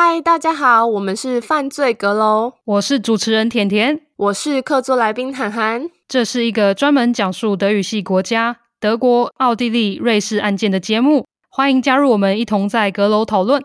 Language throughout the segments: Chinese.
嗨，大家好，我们是犯罪阁楼，我是主持人甜甜，我是客座来宾涵涵。这是一个专门讲述德语系国家德国、奥地利、瑞士案件的节目，欢迎加入我们一同在阁楼讨论。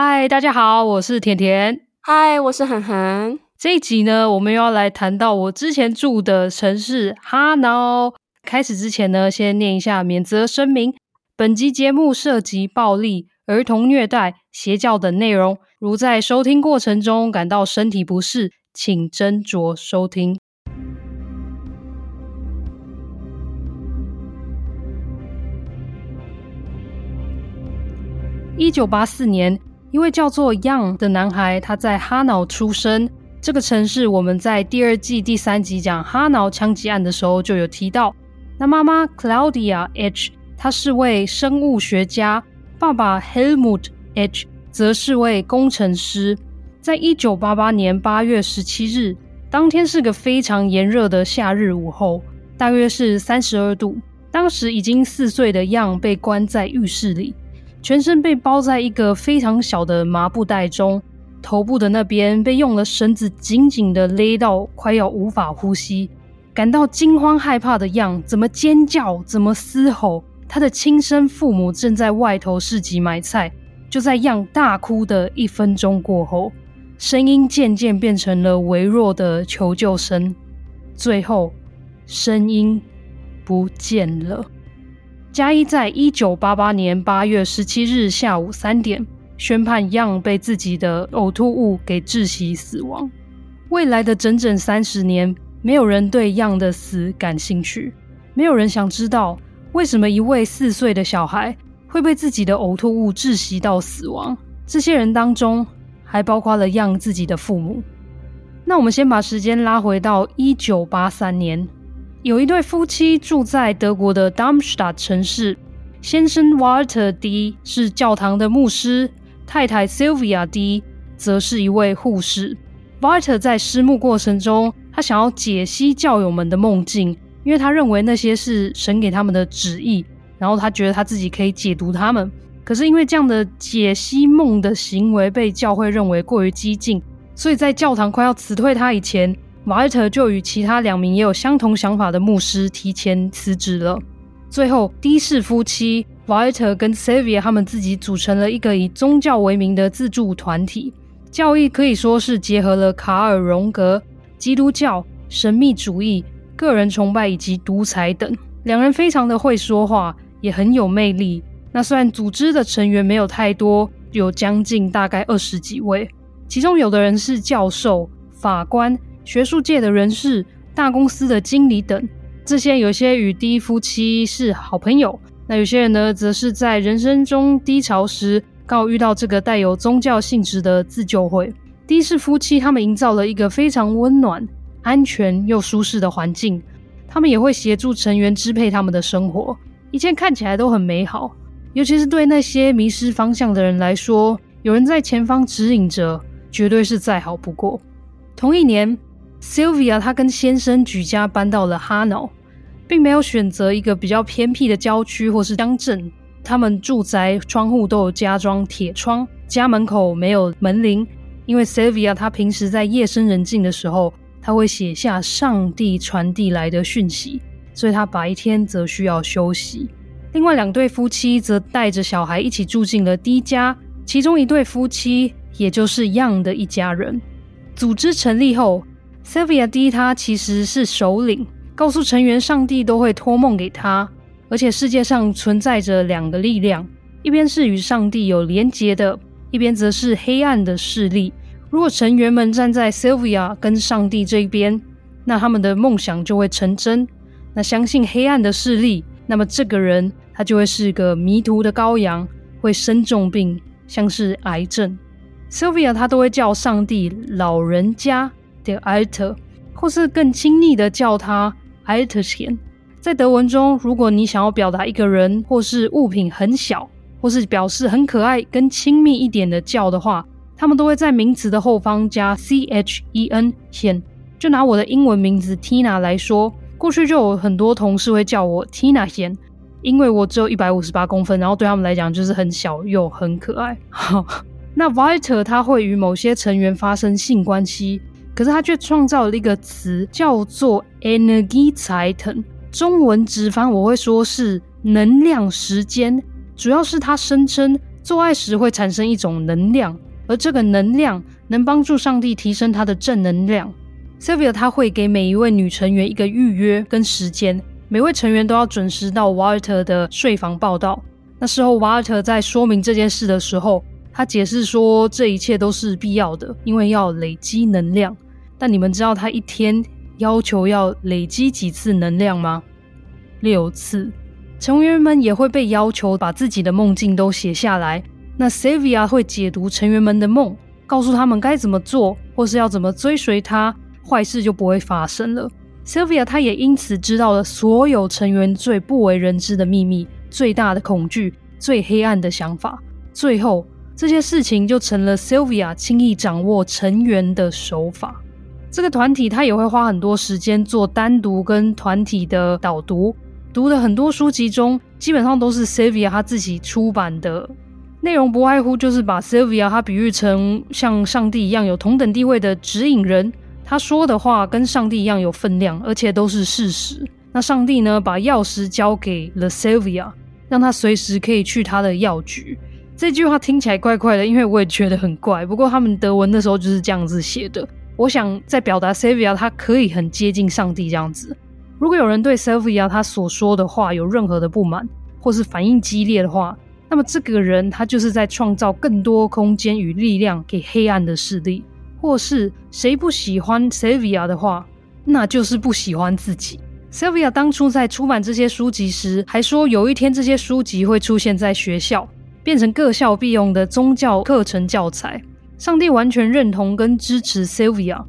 嗨，大家好，我是甜甜。嗨，我是涵涵。这一集呢，我们又要来谈到我之前住的城市哈瑙。开始之前呢，先念一下免责声明：本集节目涉及暴力、儿童虐待、邪教等内容，如在收听过程中感到身体不适，请斟酌收听。一九八四年。一位叫做 Young 的男孩，他在哈瑙出生。这个城市，我们在第二季第三集讲哈瑙枪击案的时候就有提到。那妈妈 Claudia H，她是位生物学家；爸爸 Helmut H，则是位工程师。在一九八八年八月十七日，当天是个非常炎热的夏日午后，大约是三十二度。当时已经四岁的 Young 被关在浴室里。全身被包在一个非常小的麻布袋中，头部的那边被用了绳子紧紧的勒到，快要无法呼吸。感到惊慌害怕的样怎么尖叫，怎么嘶吼。他的亲生父母正在外头市集买菜。就在样大哭的一分钟过后，声音渐渐变成了微弱的求救声，最后声音不见了。加一在一九八八年八月十七日下午三点宣判，Young 被自己的呕吐物给窒息死亡。未来的整整三十年，没有人对 Young 的死感兴趣，没有人想知道为什么一位四岁的小孩会被自己的呕吐物窒息到死亡。这些人当中，还包括了 Young 自己的父母。那我们先把时间拉回到一九八三年。有一对夫妻住在德国的 Darmstadt 城市，先生 Walter D 是教堂的牧师，太太 Sylvia D 则是一位护士。Walter 在施牧过程中，他想要解析教友们的梦境，因为他认为那些是神给他们的旨意，然后他觉得他自己可以解读他们。可是因为这样的解析梦的行为被教会认为过于激进，所以在教堂快要辞退他以前。瓦尔特就与其他两名也有相同想法的牧师提前辞职了。最后的士夫妻瓦尔特跟 Sylvia 他们自己组成了一个以宗教为名的自助团体，教义可以说是结合了卡尔荣格、基督教、神秘主义、个人崇拜以及独裁等。两人非常的会说话，也很有魅力。那虽然组织的成员没有太多，有将近大概二十几位，其中有的人是教授、法官。学术界的人士、大公司的经理等，这些有些与 D 夫妻是好朋友，那有些人呢，则是在人生中低潮时，刚好遇到这个带有宗教性质的自救会。D 氏夫妻他们营造了一个非常温暖、安全又舒适的环境，他们也会协助成员支配他们的生活，一切看起来都很美好。尤其是对那些迷失方向的人来说，有人在前方指引着，绝对是再好不过。同一年。Sylvia 她跟先生举家搬到了哈瑙，并没有选择一个比较偏僻的郊区或是乡镇。他们住宅窗户都有加装铁窗，家门口没有门铃，因为 Sylvia 她平时在夜深人静的时候，她会写下上帝传递来的讯息，所以她白天则需要休息。另外两对夫妻则带着小孩一起住进了 D 家，其中一对夫妻也就是 Young 的一家人。组织成立后。Sylvia D 他其实是首领，告诉成员上帝都会托梦给他，而且世界上存在着两个力量，一边是与上帝有连结的，一边则是黑暗的势力。如果成员们站在 Sylvia 跟上帝这一边，那他们的梦想就会成真。那相信黑暗的势力，那么这个人他就会是个迷途的羔羊，会生重病，像是癌症。Sylvia 他都会叫上帝老人家。的 Alter，或是更亲昵的叫他 Altchen。在德文中，如果你想要表达一个人或是物品很小，或是表示很可爱跟亲密一点的叫的话，他们都会在名词的后方加 chen hen。就拿我的英文名字 Tina 来说，过去就有很多同事会叫我 Tina hen，因为我只有一百五十八公分，然后对他们来讲就是很小又很可爱。那 Walter 他会与某些成员发生性关系，可是他却创造了一个词叫做 Energy Titan，。中文直翻我会说是能量时间，主要是他声称做爱时会产生一种能量，而这个能量能帮助上帝提升他的正能量。Sylvia 他会给每一位女成员一个预约跟时间，每位成员都要准时到 Walter 的睡房报道。那时候 Walter 在说明这件事的时候，他解释说这一切都是必要的，因为要累积能量。但你们知道他一天要求要累积几次能量吗？六次。成员们也会被要求把自己的梦境都写下来。那 Sylvia 会解读成员们的梦，告诉他们该怎么做，或是要怎么追随他，坏事就不会发生了。Sylvia 她也因此知道了所有成员最不为人知的秘密、最大的恐惧、最黑暗的想法。最后，这些事情就成了 Sylvia 轻易掌握成员的手法。这个团体他也会花很多时间做单独跟团体的导读，读的很多书籍中，基本上都是 Sylvia 他自己出版的，内容不外乎就是把 Sylvia 他比喻成像上帝一样有同等地位的指引人，他说的话跟上帝一样有分量，而且都是事实。那上帝呢，把钥匙交给了 Sylvia，让他随时可以去他的药局。这句话听起来怪怪的，因为我也觉得很怪。不过他们德文的时候就是这样子写的。我想在表达 Sylvia 他可以很接近上帝这样子。如果有人对 Sylvia 他所说的话有任何的不满，或是反应激烈的话，那么这个人他就是在创造更多空间与力量给黑暗的势力。或是谁不喜欢 Sylvia 的话，那就是不喜欢自己。Sylvia 当初在出版这些书籍时，还说有一天这些书籍会出现在学校，变成各校必用的宗教课程教材。上帝完全认同跟支持 Sylvia，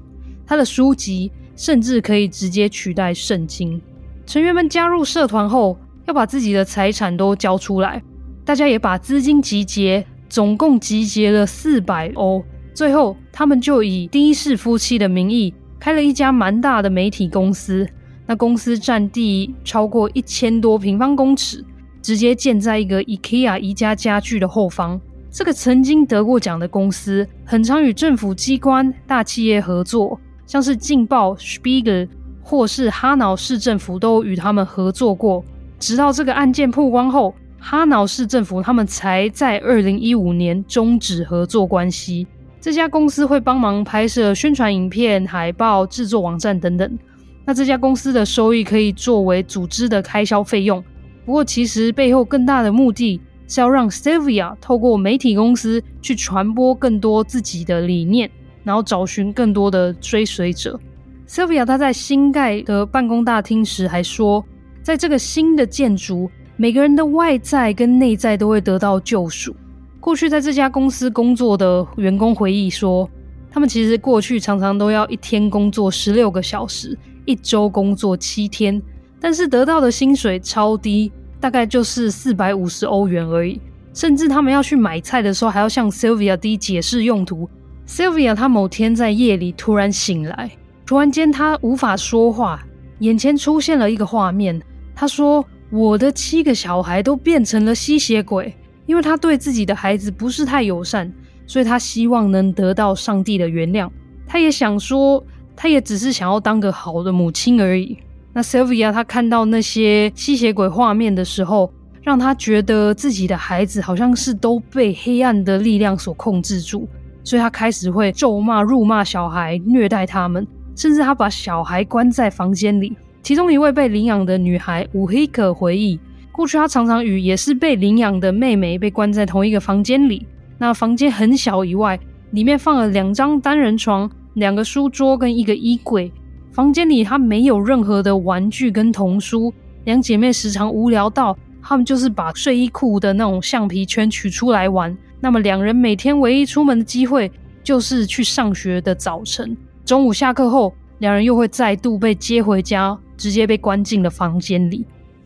他的书籍甚至可以直接取代圣经。成员们加入社团后，要把自己的财产都交出来，大家也把资金集结，总共集结了四百欧。最后，他们就以第一世夫妻的名义开了一家蛮大的媒体公司。那公司占地超过一千多平方公尺，直接建在一个 IKEA 宜家家具的后方。这个曾经得过奖的公司，很常与政府机关、大企业合作，像是《劲报》Spiegel 或是哈瑙市政府都与他们合作过。直到这个案件曝光后，哈瑙市政府他们才在二零一五年终止合作关系。这家公司会帮忙拍摄宣传影片、海报、制作网站等等。那这家公司的收益可以作为组织的开销费用。不过，其实背后更大的目的。是要让 Sylvia 透过媒体公司去传播更多自己的理念，然后找寻更多的追随者。Sylvia 她在新盖的办公大厅时还说，在这个新的建筑，每个人的外在跟内在都会得到救赎。过去在这家公司工作的员工回忆说，他们其实过去常常都要一天工作十六个小时，一周工作七天，但是得到的薪水超低。大概就是四百五十欧元而已，甚至他们要去买菜的时候，还要向 Sylvia D 解释用途。Sylvia 她某天在夜里突然醒来，突然间她无法说话，眼前出现了一个画面。她说：“我的七个小孩都变成了吸血鬼，因为她对自己的孩子不是太友善，所以她希望能得到上帝的原谅。她也想说，她也只是想要当个好的母亲而已。”那 Sylvia 她看到那些吸血鬼画面的时候，让她觉得自己的孩子好像是都被黑暗的力量所控制住，所以她开始会咒骂、辱骂小孩，虐待他们，甚至她把小孩关在房间里。其中一位被领养的女孩乌黑可回忆，过去她常常与也是被领养的妹妹被关在同一个房间里。那房间很小，以外里面放了两张单人床、两个书桌跟一个衣柜。房间里，她没有任何的玩具跟童书。两姐妹时常无聊到，她们就是把睡衣裤的那种橡皮圈取出来玩。那么，两人每天唯一出门的机会就是去上学的早晨。中午下课后，两人又会再度被接回家，直接被关进了房间里。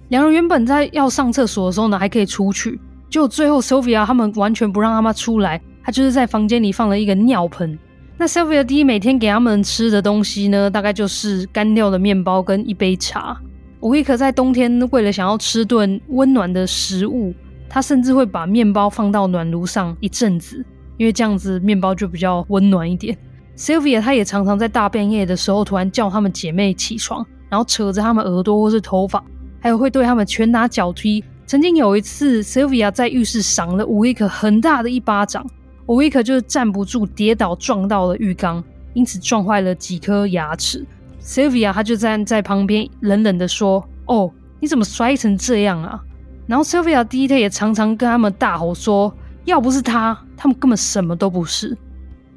两人原本在要上厕所的时候呢，还可以出去，就最后 Sophia 他们完全不让他们出来，他就是在房间里放了一个尿盆。那 Sylvia 弟每天给他们吃的东西呢，大概就是干掉的面包跟一杯茶。伍威克在冬天为了想要吃顿温暖的食物，他甚至会把面包放到暖炉上一阵子，因为这样子面包就比较温暖一点。Sylvia 她也常常在大半夜的时候突然叫她们姐妹起床，然后扯着她们耳朵或是头发，还有会对她们拳打脚踢。曾经有一次，Sylvia 在浴室赏了伍威克很大的一巴掌，伍威克就是站不住，跌倒撞到了浴缸，因此撞坏了几颗牙齿。Sylvia 她就站在旁边冷冷的说：“哦，你怎么摔成这样啊？”然后 Sylvia 第一天也常常跟他们大吼说：“要不是他，他们根本什么都不是。”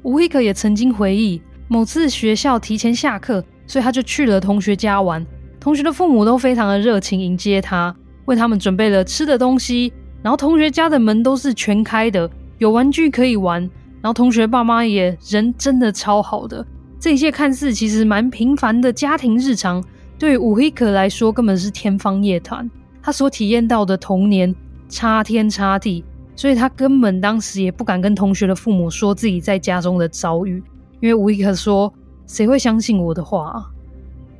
伍威克也曾经回忆，某次学校提前下课，所以他就去了同学家玩。同学的父母都非常的热情迎接他，为他们准备了吃的东西。然后同学家的门都是全开的，有玩具可以玩。然后同学爸妈也人真的超好的。这一切看似其实蛮平凡的家庭日常，对于伍威克来说根本是天方夜谭。他所体验到的童年差天差地。所以他根本当时也不敢跟同学的父母说自己在家中的遭遇，因为伍威克说：“谁会相信我的话啊？”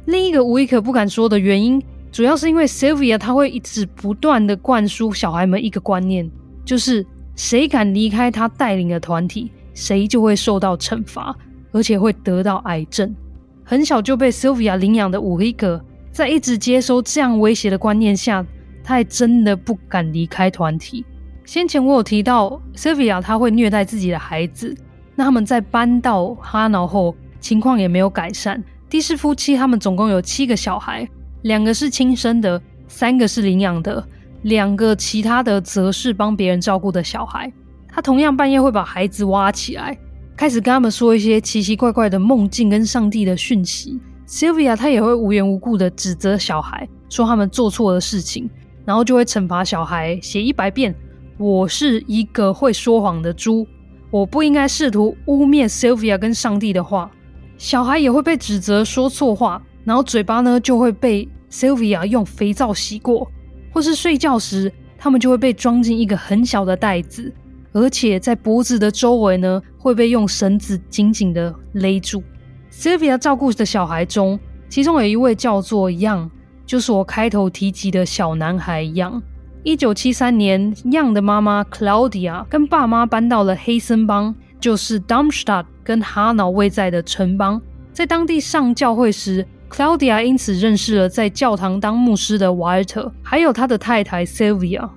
另一个伍威克不敢说的原因，主要是因为 Sylvia 他会一直不断的灌输小孩们一个观念，就是谁敢离开他带领的团体，谁就会受到惩罚，而且会得到癌症。很小就被 Sylvia 领养的伍威克，在一直接收这样威胁的观念下，他还真的不敢离开团体。先前我有提到，Sylvia 她会虐待自己的孩子。那他们在搬到哈瑙后，情况也没有改善。的士夫妻他们总共有七个小孩，两个是亲生的，三个是领养的，两个其他的则是帮别人照顾的小孩。他同样半夜会把孩子挖起来，开始跟他们说一些奇奇怪怪的梦境跟上帝的讯息。Sylvia 她也会无缘无故的指责小孩，说他们做错了事情，然后就会惩罚小孩写一百遍。我是一个会说谎的猪，我不应该试图污蔑 Sylvia 跟上帝的话。小孩也会被指责说错话，然后嘴巴呢就会被 Sylvia 用肥皂洗过，或是睡觉时他们就会被装进一个很小的袋子，而且在脖子的周围呢会被用绳子紧紧的勒住。Sylvia 照顾的小孩中，其中有一位叫做 Young，就是我开头提及的小男孩 Young。一九七三年，Young 的妈妈 Claudia 跟爸妈搬到了黑森邦，就是 Darmstadt 跟哈瑙未在的城邦。在当地上教会时，Claudia 因此认识了在教堂当牧师的 Walter，还有他的太太 Sylvia。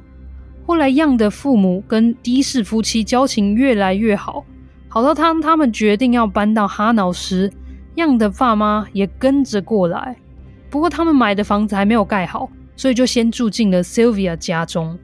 后来，Young 的父母跟的士夫妻交情越来越好，好到当他们决定要搬到哈瑙时，Young 的爸妈也跟着过来。不过，他们买的房子还没有盖好。所以就先住进了 Sylvia 家中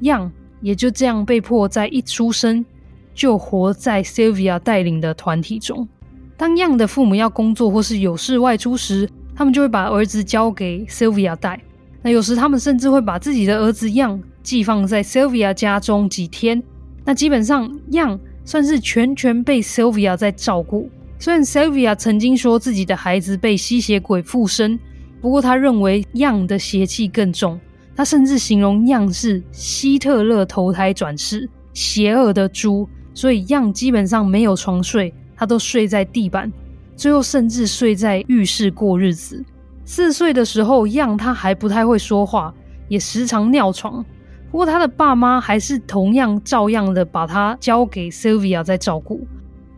，Young 也就这样被迫在一出生就活在 Sylvia 带领的团体中。当 Young 的父母要工作或是有事外出时，他们就会把儿子交给 Sylvia 带。那有时他们甚至会把自己的儿子 Young 寄放在 Sylvia 家中几天。那基本上 Young 算是全权被 Sylvia 在照顾。虽然 Sylvia 曾经说自己的孩子被吸血鬼附身。不过，他认为 Young 的邪气更重。他甚至形容 Young 是希特勒投胎转世，邪恶的猪。所以 Young 基本上没有床睡，他都睡在地板，最后甚至睡在浴室过日子。四岁的时候样他还不太会说话，也时常尿床。不过，他的爸妈还是同样照样的把他交给 Sylvia 在照顾。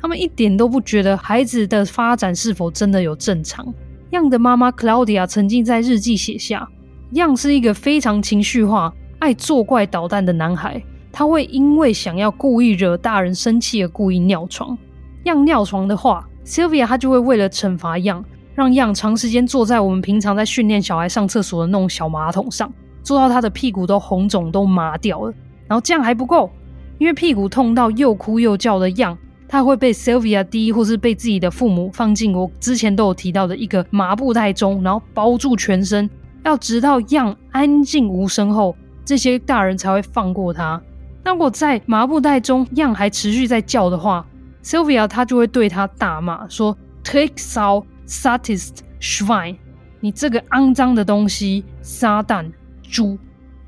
他们一点都不觉得孩子的发展是否真的有正常。样的妈妈 Claudia 曾经在日记写下样是一个非常情绪化、爱作怪捣蛋的男孩。他会因为想要故意惹大人生气而故意尿床。样尿床的话，Sylvia 她就会为了惩罚样让样长时间坐在我们平常在训练小孩上厕所的那种小马桶上，坐到他的屁股都红肿、都麻掉了。然后这样还不够，因为屁股痛到又哭又叫的样。他会被 Sylvia 滴，或是被自己的父母放进我之前都有提到的一个麻布袋中，然后包住全身，要直到样安静无声后，这些大人才会放过他。那如果在麻布袋中样还持续在叫的话，Sylvia 他就会对他大骂说 Tricksau Sadist Schwein，你这个肮脏的东西，撒旦猪！”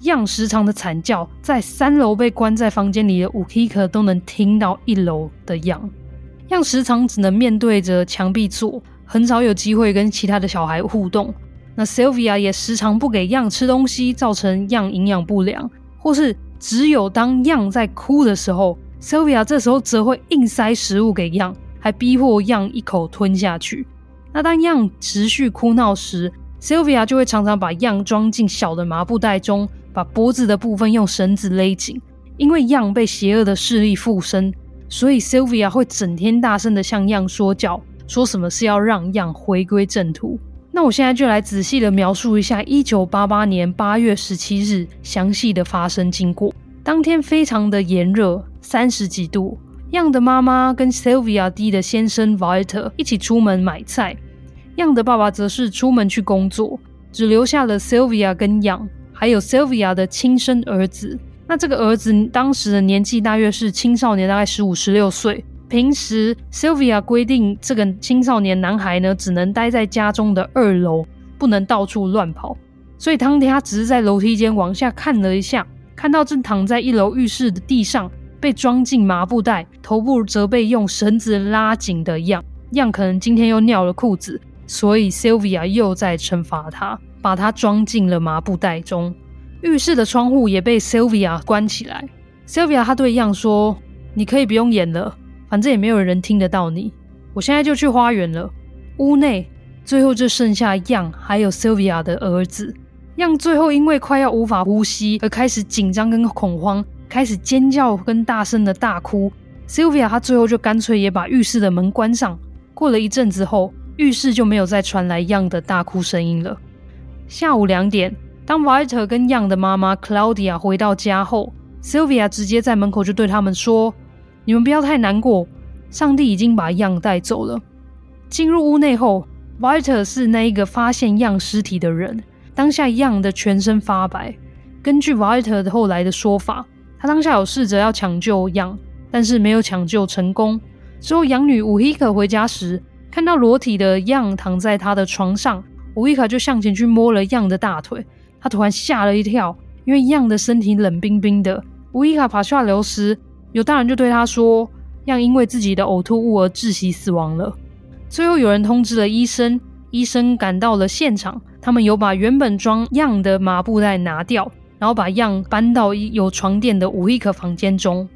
样时常的惨叫，在三楼被关在房间里的乌希克都能听到一楼的样。样时常只能面对着墙壁坐，很少有机会跟其他的小孩互动。那 Sylvia 也时常不给样吃东西，造成样营养不良，或是只有当样在哭的时候，Sylvia 这时候则会硬塞食物给样，还逼迫样一口吞下去。那当样持续哭闹时，Sylvia 就会常常把样装进小的麻布袋中。把脖子的部分用绳子勒紧，因为样被邪恶的势力附身，所以 Sylvia 会整天大声的向样说教，说什么是要让样回归正途。那我现在就来仔细的描述一下一九八八年八月十七日详细的发生经过。当天非常的炎热，三十几度。样的妈妈跟 Sylvia D 的先生 Vater 一起出门买菜，样的爸爸则是出门去工作，只留下了 Sylvia 跟样。还有 Sylvia 的亲生儿子，那这个儿子当时的年纪大约是青少年，大概十五、十六岁。平时 Sylvia 规定这个青少年男孩呢，只能待在家中的二楼，不能到处乱跑。所以当天他只是在楼梯间往下看了一下，看到正躺在一楼浴室的地上被装进麻布袋，头部则被用绳子拉紧的样，样可能今天又尿了裤子，所以 Sylvia 又在惩罚他。把它装进了麻布袋中，浴室的窗户也被 Sylvia 关起来。Sylvia 她对样说：“你可以不用演了，反正也没有人听得到你。我现在就去花园了。”屋内最后就剩下样还有 Sylvia 的儿子。样最后因为快要无法呼吸而开始紧张跟恐慌，开始尖叫跟大声的大哭。Sylvia 她最后就干脆也把浴室的门关上。过了一阵子后，浴室就没有再传来样的大哭声音了。下午两点，当 Walter 跟样的妈妈 Claudia 回到家后，Sylvia 直接在门口就对他们说：“你们不要太难过，上帝已经把样带走了。”进入屋内后，Walter 是那一个发现样尸体的人。当下样的全身发白。根据 Walter 后来的说法，他当下有试着要抢救样，但是没有抢救成功。之后养女 Uhika 回家时，看到裸体的样躺在他的床上。乌伊卡就向前去摸了样的大腿，他突然吓了一跳，因为样的身体冷冰冰的。乌伊卡爬下楼时，有大人就对他说：“样因为自己的呕吐物而窒息死亡了。”最后有人通知了医生，医生赶到了现场，他们有把原本装样的麻布袋拿掉，然后把样搬到有床垫的乌伊卡房间中。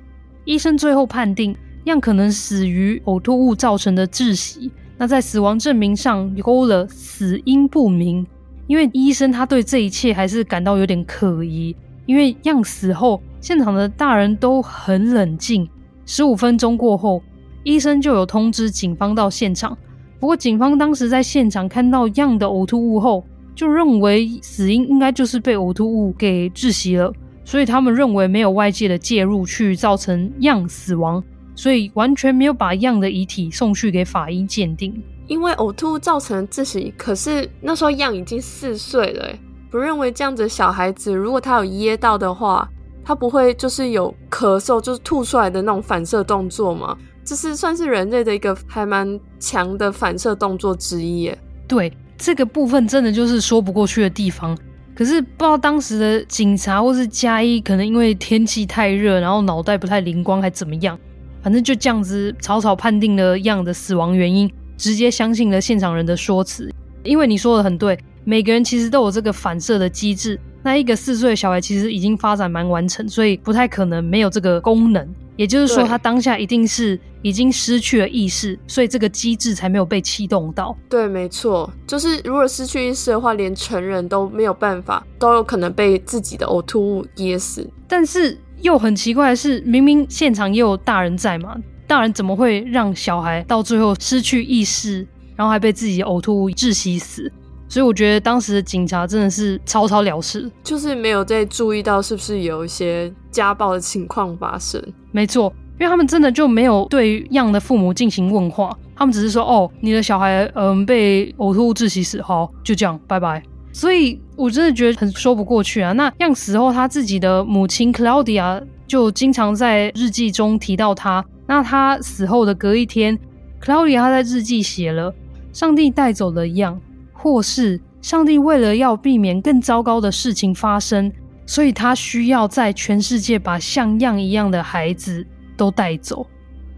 医生最后判定样可能死于呕吐物造成的窒息。那在死亡证明上勾了死因不明，因为医生他对这一切还是感到有点可疑。因为样死后，现场的大人都很冷静。十五分钟过后，医生就有通知警方到现场。不过警方当时在现场看到样的呕吐物后，就认为死因应该就是被呕吐物给窒息了，所以他们认为没有外界的介入去造成样死亡。所以完全没有把样的遗体送去给法医鉴定，因为呕吐造成窒息。可是那时候样已经四岁了，不认为这样子的小孩子，如果他有噎到的话，他不会就是有咳嗽，就是吐出来的那种反射动作吗？这是算是人类的一个还蛮强的反射动作之一耶。对，这个部分真的就是说不过去的地方。可是不知道当时的警察或是加一，可能因为天气太热，然后脑袋不太灵光，还怎么样？反正就这样子草草判定了样的死亡原因，直接相信了现场人的说辞。因为你说的很对，每个人其实都有这个反射的机制。那一个四岁的小孩其实已经发展蛮完成，所以不太可能没有这个功能。也就是说，他当下一定是已经失去了意识，所以这个机制才没有被启动到。对，没错，就是如果失去意识的话，连成人都没有办法，都有可能被自己的呕吐物噎死。但是。又很奇怪的是，明明现场也有大人在嘛，大人怎么会让小孩到最后失去意识，然后还被自己呕吐物窒息死？所以我觉得当时的警察真的是草草了事，就是没有再注意到是不是有一些家暴的情况发生。没错，因为他们真的就没有对样的父母进行问话，他们只是说：“哦，你的小孩嗯被呕吐物窒息死，好，就这样，拜拜。”所以我真的觉得很说不过去啊！那样死后，他自己的母亲 Claudia 就经常在日记中提到他。那他死后的隔一天，Claudia 他在日记写了：“上帝带走了样，或是上帝为了要避免更糟糕的事情发生，所以他需要在全世界把像样一样的孩子都带走。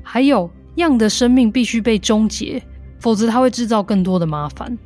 还有样的生命必须被终结，否则他会制造更多的麻烦。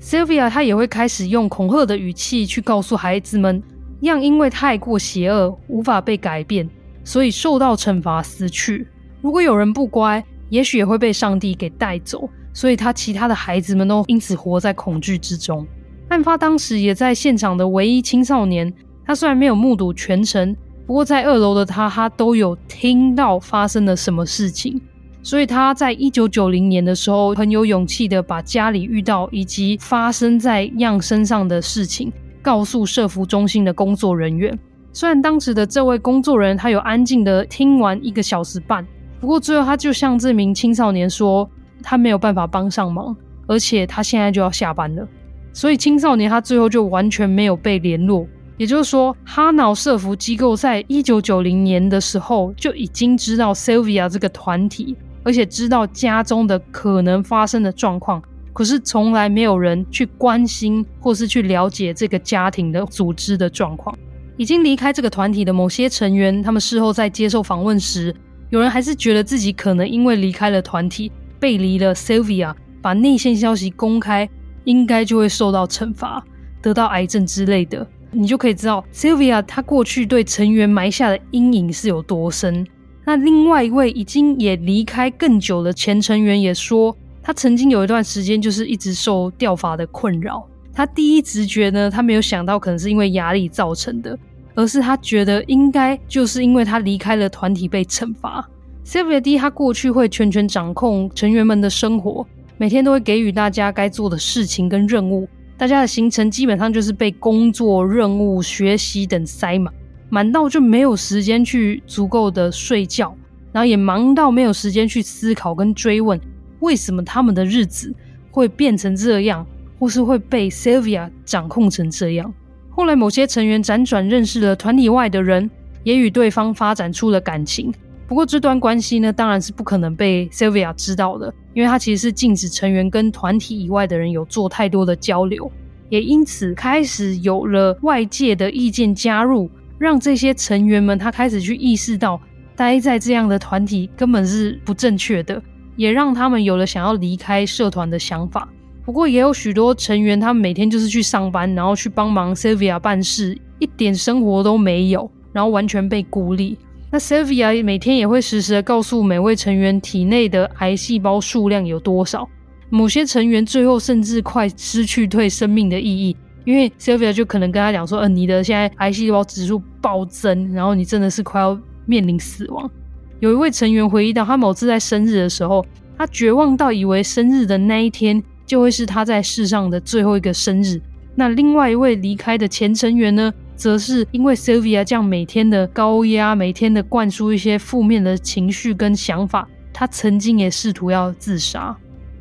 Sylvia 她也会开始用恐吓的语气去告诉孩子们样因为太过邪恶，无法被改变，所以受到惩罚死去。如果有人不乖，也许也会被上帝给带走。所以他其他的孩子们都因此活在恐惧之中。案发当时也在现场的唯一青少年，他虽然没有目睹全程，不过在二楼的他，他都有听到发生了什么事情。所以他在一九九零年的时候，很有勇气的把家里遇到以及发生在样身上的事情告诉社福中心的工作人员。虽然当时的这位工作人员他有安静的听完一个小时半，不过最后他就向这名青少年说。他没有办法帮上忙，而且他现在就要下班了，所以青少年他最后就完全没有被联络。也就是说，哈挠社福机构在一九九零年的时候就已经知道 Sylvia 这个团体，而且知道家中的可能发生的状况，可是从来没有人去关心或是去了解这个家庭的组织的状况。已经离开这个团体的某些成员，他们事后在接受访问时，有人还是觉得自己可能因为离开了团体。背离了 Sylvia，把内线消息公开，应该就会受到惩罚，得到癌症之类的。你就可以知道 Sylvia 她过去对成员埋下的阴影是有多深。那另外一位已经也离开更久的前成员也说，他曾经有一段时间就是一直受掉发的困扰。他第一直觉呢，他没有想到可能是因为压力造成的，而是他觉得应该就是因为他离开了团体被惩罚。Sylvia D，他过去会全权掌控成员们的生活，每天都会给予大家该做的事情跟任务。大家的行程基本上就是被工作、任务、学习等塞满，满到就没有时间去足够的睡觉，然后也忙到没有时间去思考跟追问为什么他们的日子会变成这样，或是会被 Sylvia 掌控成这样。后来某些成员辗转认识了团体外的人，也与对方发展出了感情。不过这段关系呢，当然是不可能被 Sylvia 知道的，因为他其实是禁止成员跟团体以外的人有做太多的交流，也因此开始有了外界的意见加入，让这些成员们他开始去意识到待在这样的团体根本是不正确的，也让他们有了想要离开社团的想法。不过也有许多成员，他们每天就是去上班，然后去帮忙 Sylvia 办事，一点生活都没有，然后完全被孤立。那 Sylvia 每天也会实时的告诉每位成员体内的癌细胞数量有多少。某些成员最后甚至快失去对生命的意义，因为 Sylvia 就可能跟他讲说：“呃，你的现在癌细胞指数暴增，然后你真的是快要面临死亡。”有一位成员回忆到，他某次在生日的时候，他绝望到以为生日的那一天就会是他在世上的最后一个生日。那另外一位离开的前成员呢？则是因为 Sylvia 这样每天的高压，每天的灌输一些负面的情绪跟想法，他曾经也试图要自杀。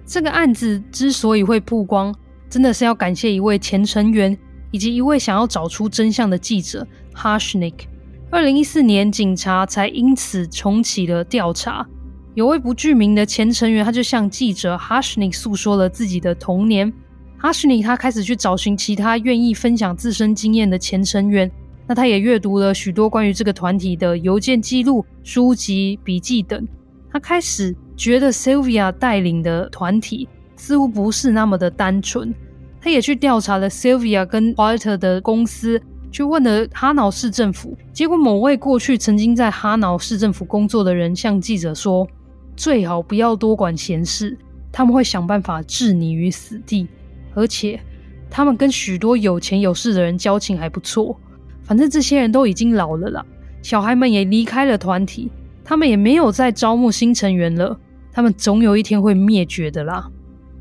这个案子之所以会曝光，真的是要感谢一位前成员以及一位想要找出真相的记者 Harshnick。二零一四年，警察才因此重启了调查。有位不具名的前成员，他就向记者 harshnik 诉说了自己的童年。阿什尼他开始去找寻其他愿意分享自身经验的前成员，那他也阅读了许多关于这个团体的邮件记录、书籍、笔记等。他开始觉得 Sylvia 带领的团体似乎不是那么的单纯。他也去调查了 Sylvia 跟 Walter 的公司，去问了哈瑙市政府。结果某位过去曾经在哈瑙市政府工作的人向记者说：“最好不要多管闲事，他们会想办法置你于死地。”而且，他们跟许多有钱有势的人交情还不错。反正这些人都已经老了啦，小孩们也离开了团体，他们也没有再招募新成员了。他们总有一天会灭绝的啦。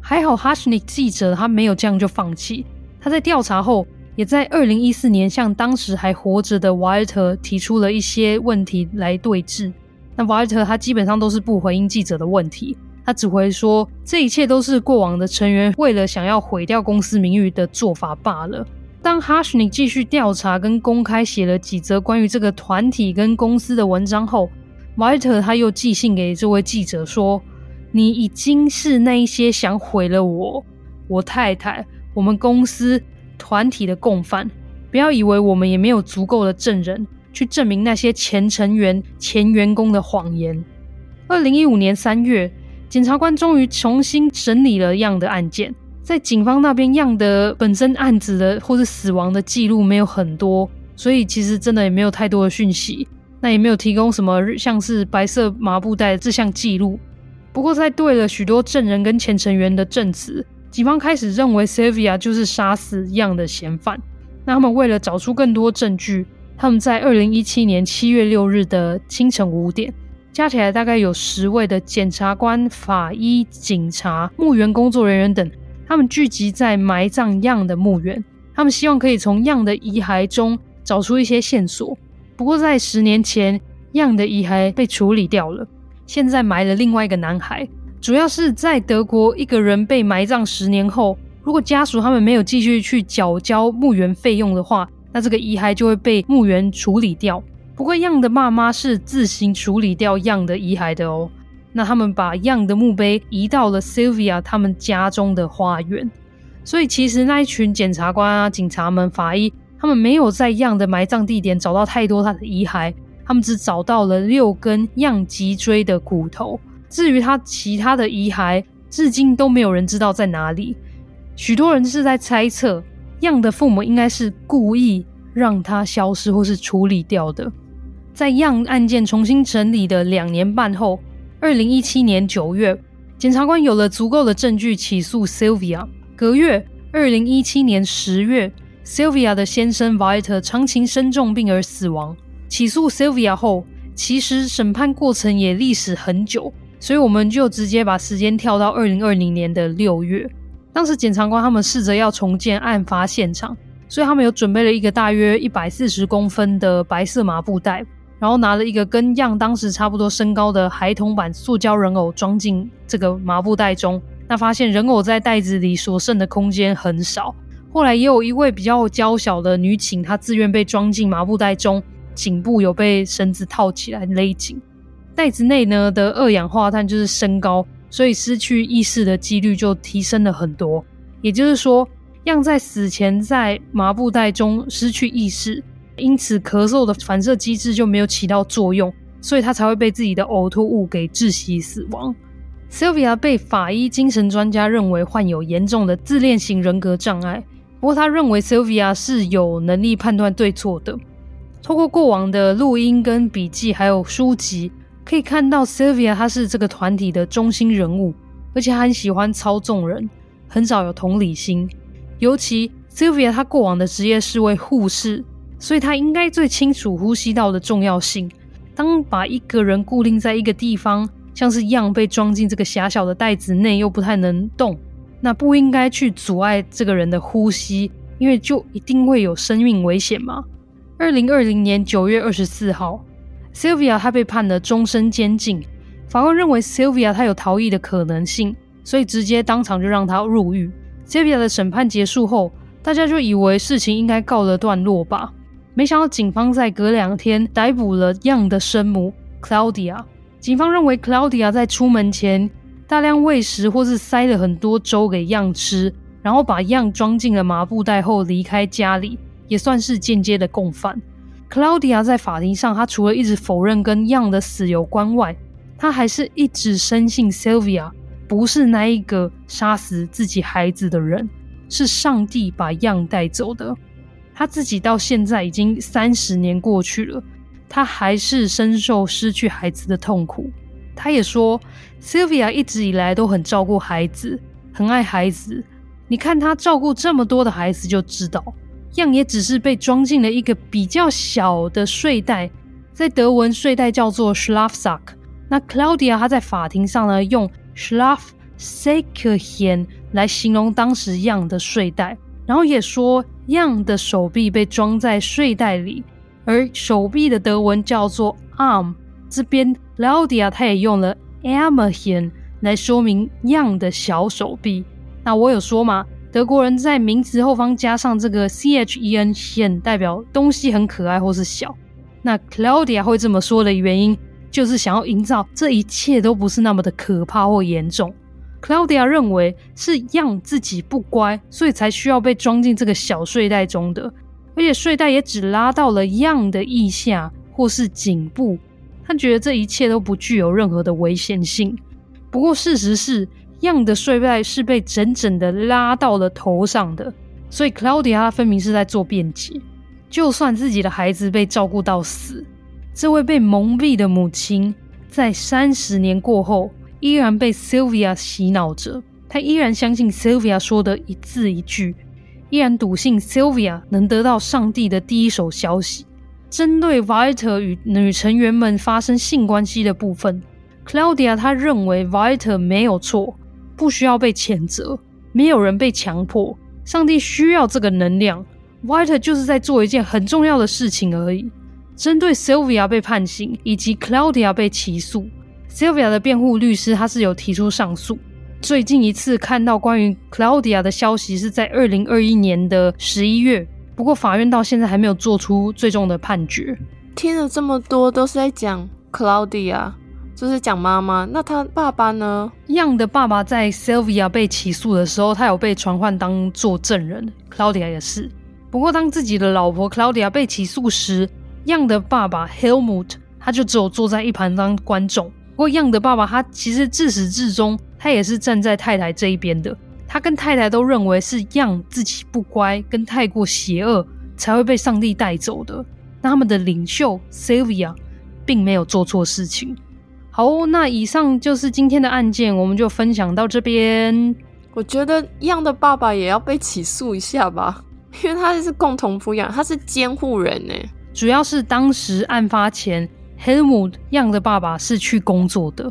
还好哈什尼记者他没有这样就放弃，他在调查后，也在二零一四年向当时还活着的瓦尔特提出了一些问题来对峙。那瓦尔特他基本上都是不回应记者的问题。他只会说，这一切都是过往的成员为了想要毁掉公司名誉的做法罢了。当哈什尼继续调查跟公开写了几则关于这个团体跟公司的文章后，瓦尔特他又寄信给这位记者说：“你已经是那一些想毁了我、我太太、我们公司团体的共犯。不要以为我们也没有足够的证人去证明那些前成员、前员工的谎言。二零一五年三月，检察官终于重新审理了 Young 的案件。在警方那边，Young 的本身案子的或是死亡的记录没有很多，所以其实真的也没有太多的讯息。那也没有提供什么像是白色麻布袋这项记录。不过，在对了许多证人跟前成员的证词，警方开始认为 Sylvia 就是杀死 Young 的嫌犯。那他们为了找出更多证据，他们在二零一七年七月六日的清晨五点，加起来大概有十位的检察官、法医、警察、墓园工作人员等。他们聚集在埋葬 Young 的墓园，他们希望可以从 Young 的遗骸中找出一些线索。不过，在十年前，Young 的遗骸被处理掉了，现在埋了另外一个男孩。主要是在德国，一个人被埋葬十年后，如果家属他们没有继续去缴交墓园费用的话，那这个遗骸就会被墓园处理掉。不过样的爸妈是自行处理掉样的遗骸的哦。那他们把样的墓碑移到了 Sylvia 他们家中的花园，所以其实那一群检察官啊、警察们、法医，他们没有在样的埋葬地点找到太多他的遗骸，他们只找到了六根样脊椎的骨头。至于他其他的遗骸，至今都没有人知道在哪里。许多人是在猜测样的父母应该是故意让他消失或是处理掉的。在 Young 案件重新审理的两年半后。二零一七年九月，检察官有了足够的证据起诉 Sylvia。隔月，二零一七年十月，Sylvia 的先生 Walter 长情生重病而死亡。起诉 Sylvia 后，其实审判过程也历时很久，所以我们就直接把时间跳到二零二零年的六月。当时检察官他们试着要重建案发现场，所以他们有准备了一个大约一百四十公分的白色麻布袋。然后拿了一个跟样当时差不多身高的孩童版塑胶人偶装进这个麻布袋中，那发现人偶在袋子里所剩的空间很少。后来也有一位比较娇小的女警，她自愿被装进麻布袋中，颈部有被绳子套起来勒紧。袋子内呢的二氧化碳就是升高，所以失去意识的几率就提升了很多。也就是说，Young 在死前在麻布袋中失去意识。因此，咳嗽的反射机制就没有起到作用，所以他才会被自己的呕吐物给窒息死亡。Sylvia 被法医精神专家认为患有严重的自恋型人格障碍，不过他认为 Sylvia 是有能力判断对错的。透过过往的录音跟笔记，还有书籍，可以看到 Sylvia 她是这个团体的中心人物，而且很喜欢操纵人，很少有同理心。尤其 Sylvia 她过往的职业是位护士。所以他应该最清楚呼吸道的重要性。当把一个人固定在一个地方，像是 Young 被装进这个狭小的袋子内，又不太能动，那不应该去阻碍这个人的呼吸，因为就一定会有生命危险嘛。二零二零年九月二十四号，Sylvia 她被判了终身监禁。法官认为 Sylvia 她有逃逸的可能性，所以直接当场就让她入狱。Sylvia 的审判结束后，大家就以为事情应该告了段落吧。没想到警方在隔两天逮捕了 Young 的生母 Claudia。警方认为 Claudia 在出门前大量喂食或是塞了很多粥给 Young 吃，然后把 Young 装进了麻布袋后离开家里，也算是间接的共犯。Claudia 在法庭上，她除了一直否认跟 Young 的死有关外，她还是一直深信 Sylvia 不是那一个杀死自己孩子的人，是上帝把 Young 带走的。他自己到现在已经三十年过去了，他还是深受失去孩子的痛苦。他也说，Sylvia 一直以来都很照顾孩子，很爱孩子。你看他照顾这么多的孩子，就知道样也只是被装进了一个比较小的睡袋，在德文睡袋叫做 Schlafsack。那 Claudia 她在法庭上呢，用 Schlafsäckchen 来形容当时样的睡袋。然后也说，Young 的手臂被装在睡袋里，而手臂的德文叫做 arm。这边 Claudia 他也用了 Ärmchen 来说明 Young 的小手臂。那我有说嘛，德国人在名词后方加上这个 chen，代表东西很可爱或是小。那 Claudia 会这么说的原因，就是想要营造这一切都不是那么的可怕或严重。Claudia 认为是 Young 自己不乖，所以才需要被装进这个小睡袋中的，而且睡袋也只拉到了 Young 的腋下或是颈部。他觉得这一切都不具有任何的危险性。不过事实是，Young 的睡袋是被整整的拉到了头上的，所以 Claudia 分明是在做辩解。就算自己的孩子被照顾到死，这位被蒙蔽的母亲在三十年过后。依然被 Sylvia 洗脑着，他依然相信 Sylvia 说的一字一句，依然笃信 Sylvia 能得到上帝的第一手消息。针对 Viter 与女成员们发生性关系的部分，Claudia 她认为 Viter 没有错，不需要被谴责，没有人被强迫，上帝需要这个能量，Viter 就是在做一件很重要的事情而已。针对 Sylvia 被判刑以及 Claudia 被起诉。Sylvia 的辩护律师他是有提出上诉。最近一次看到关于 Claudia 的消息是在二零二一年的十一月，不过法院到现在还没有做出最终的判决。听了这么多都是在讲 Claudia，就是讲妈妈。那他爸爸呢？Young 的爸爸在 Sylvia 被起诉的时候，他有被传唤当作证人，Claudia 也是。不过当自己的老婆 Claudia 被起诉时，Young 的爸爸 Helmut 他就只有坐在一旁当观众。不过，Young 的爸爸他其实自始至终，他也是站在太太这一边的。他跟太太都认为是 Young 自己不乖，跟太过邪恶，才会被上帝带走的。那他们的领袖 Sylvia 并没有做错事情。好，那以上就是今天的案件，我们就分享到这边。我觉得 Young 的爸爸也要被起诉一下吧，因为他是共同抚养，他是监护人呢。主要是当时案发前。Helmut Young 的爸爸是去工作的，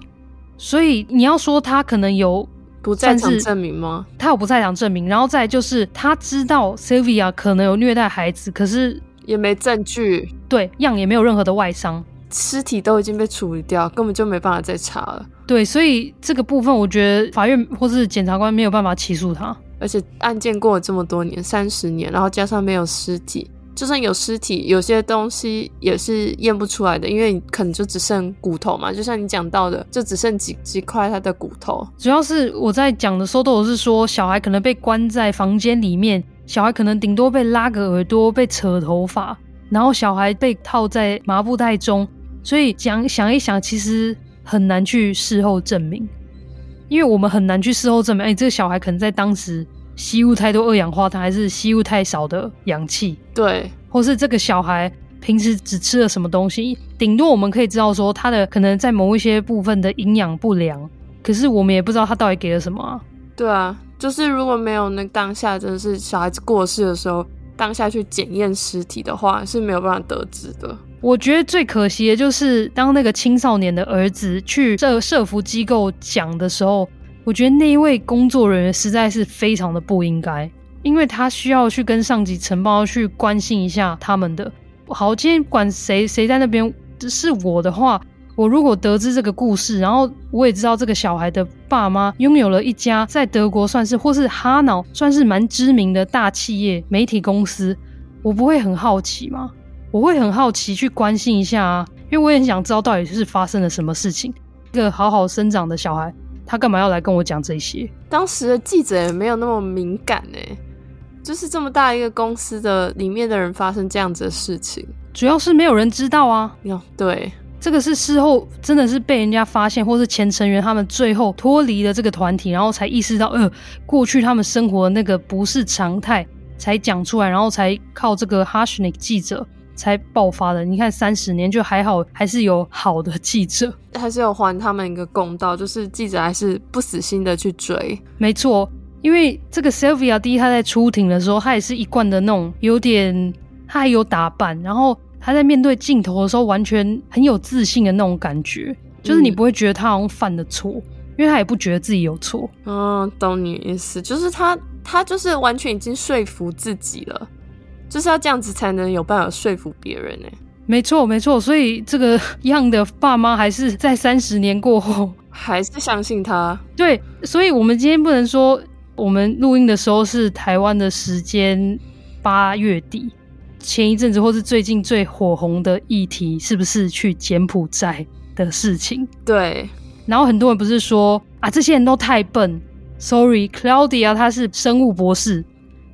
所以你要说他可能有不在场证明吗？他有不在场证明，然后再就是他知道 Sylvia 可能有虐待孩子，可是也没证据。对，Young 也没有任何的外伤，尸体都已经被处理掉，根本就没办法再查了。对，所以这个部分我觉得法院或是检察官没有办法起诉他，而且案件过了这么多年，三十年，然后加上没有尸体。就算有尸体，有些东西也是验不出来的，因为你可能就只剩骨头嘛。就像你讲到的，就只剩几几块他的骨头。主要是我在讲的时候，都是说小孩可能被关在房间里面，小孩可能顶多被拉个耳朵、被扯头发，然后小孩被套在麻布袋中。所以讲想一想，其实很难去事后证明，因为我们很难去事后证明，哎，这个小孩可能在当时。吸入太多二氧化碳，还是吸入太少的氧气？对，或是这个小孩平时只吃了什么东西？顶多我们可以知道说他的可能在某一些部分的营养不良，可是我们也不知道他到底给了什么啊。对啊，就是如果没有那当下真的是小孩子过世的时候，当下去检验尸体的话是没有办法得知的。我觉得最可惜的就是当那个青少年的儿子去这社福机构讲的时候。我觉得那一位工作人员实在是非常的不应该，因为他需要去跟上级呈报，去关心一下他们的。好，今天管谁谁在那边是我的话，我如果得知这个故事，然后我也知道这个小孩的爸妈拥有了一家在德国算是或是哈瑙算是蛮知名的大企业媒体公司，我不会很好奇吗？我会很好奇去关心一下啊，因为我也很想知道到底是发生了什么事情。一个好好生长的小孩。他干嘛要来跟我讲这些？当时的记者也没有那么敏感呢，就是这么大一个公司的里面的人发生这样子的事情，主要是没有人知道啊。哟，对，这个是事后真的是被人家发现，或是前成员他们最后脱离了这个团体，然后才意识到，呃，过去他们生活的那个不是常态，才讲出来，然后才靠这个 Hashnik 记者。才爆发的，你看三十年就还好，还是有好的记者，还是有还他们一个公道，就是记者还是不死心的去追。没错，因为这个 Sylvia 第一，他在出庭的时候，他也是一贯的那种有点，他还有打扮，然后他在面对镜头的时候，完全很有自信的那种感觉，就是你不会觉得他好像犯了错，嗯、因为他也不觉得自己有错。嗯，懂你意思，就是他他就是完全已经说服自己了。就是要这样子才能有办法说服别人呢。没错，没错。所以这个 Young 的爸妈还是在三十年过后还是相信他。对，所以我们今天不能说我们录音的时候是台湾的时间八月底，前一阵子或是最近最火红的议题是不是去柬埔寨的事情？对。然后很多人不是说啊，这些人都太笨。Sorry，Claudia 她是生物博士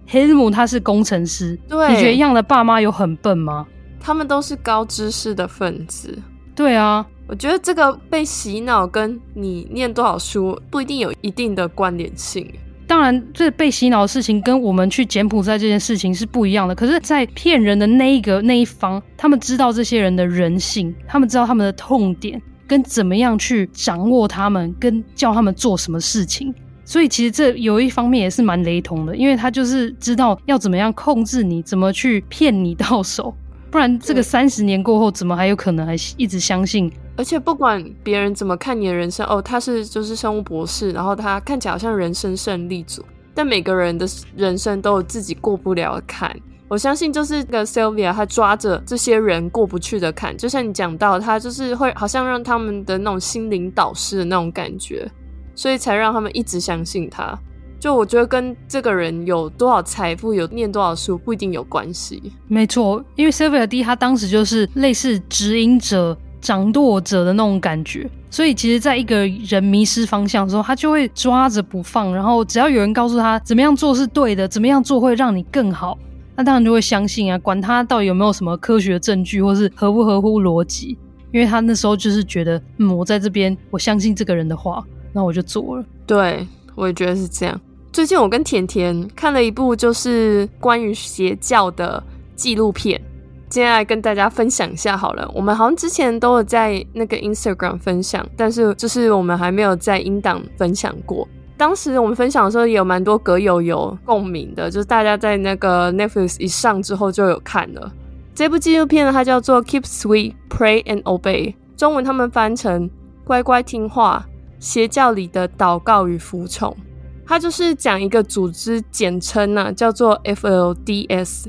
，Helmut 他是工程师。对，你觉得 Young 的爸妈有很笨吗？他们都是高知识的分子。对啊，我觉得这个被洗脑跟你念多少书不一定有一定的关联性。当然，这被洗脑的事情跟我们去柬埔寨这件事情是不一样的。可是，在骗人的那一个那一方，他们知道这些人的人性，他们知道他们的痛点，跟怎么样去掌握他们，跟叫他们做什么事情。所以，其实这有一方面也是蛮雷同的，因为他就是知道要怎么样控制你，怎么去骗你到手。不然，这个三十年过后，怎么还有可能还一直相信？而且不管别人怎么看你的人生，哦，他是就是生物博士，然后他看起来好像人生胜利组，但每个人的人生都有自己过不了的坎。我相信就是这个 Sylvia，他抓着这些人过不去的坎，就像你讲到，他就是会好像让他们的那种心灵导师的那种感觉，所以才让他们一直相信他。就我觉得跟这个人有多少财富、有念多少书不一定有关系。没错，因为 Sylvia D 他当时就是类似指引者。掌舵者的那种感觉，所以其实，在一个人迷失方向的时候，他就会抓着不放。然后，只要有人告诉他怎么样做是对的，怎么样做会让你更好，那当然就会相信啊。管他到底有没有什么科学证据，或是合不合乎逻辑，因为他那时候就是觉得，嗯，我在这边，我相信这个人的话，那我就做了。对，我也觉得是这样。最近我跟甜甜看了一部就是关于邪教的纪录片。接下来跟大家分享一下好了，我们好像之前都有在那个 Instagram 分享，但是就是我们还没有在音档分享过。当时我们分享的时候也有蛮多格友有共鸣的，就是大家在那个 Netflix 一上之后就有看了这部纪录片呢，它叫做 Keep Sweet, Pray and Obey，中文他们翻成乖乖听话，邪教里的祷告与服从。它就是讲一个组织简称呢，叫做 FLDS。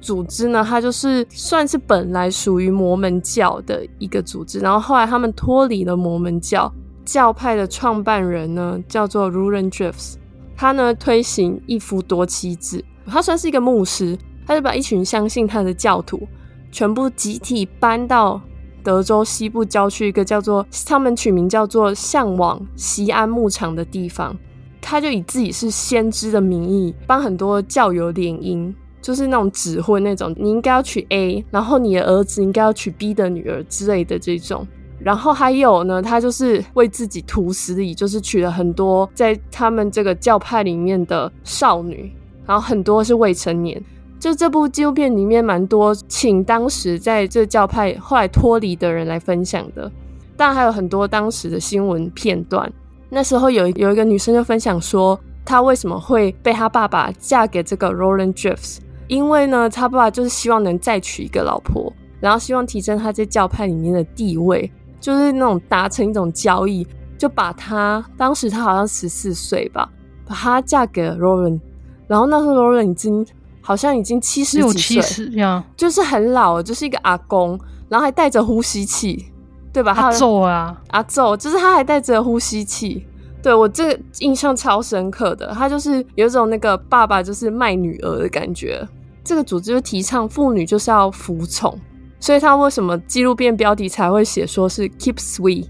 组织呢，它就是算是本来属于摩门教的一个组织，然后后来他们脱离了摩门教，教派的创办人呢叫做 Rulon Jeffs，他呢推行一夫多妻制，他算是一个牧师，他就把一群相信他的教徒全部集体搬到德州西部郊区一个叫做他们取名叫做向往西安牧场的地方，他就以自己是先知的名义帮很多教友联姻。就是那种指婚那种，你应该要娶 A，然后你的儿子应该要娶 B 的女儿之类的这种。然后还有呢，他就是为自己图私利，就是娶了很多在他们这个教派里面的少女，然后很多是未成年。就这部纪录片里面蛮多，请当时在这教派后来脱离的人来分享的。但还有很多当时的新闻片段。那时候有有一个女生就分享说，她为什么会被她爸爸嫁给这个 Roland Jeffs？。因为呢，她爸爸就是希望能再娶一个老婆，然后希望提升他在教派里面的地位，就是那种达成一种交易，就把她当时她好像十四岁吧，把她嫁给了 Roland 然后那时候 Roland 已经好像已经七十几岁，就是很老，就是一个阿公，然后还带着呼吸器，对吧？阿祖啊，阿祖，就是他还带着呼吸器。对，我这个印象超深刻的，他就是有一种那个爸爸就是卖女儿的感觉。这个组织就提倡妇女就是要服从，所以他为什么纪录片标题才会写说是 Keep Sweet,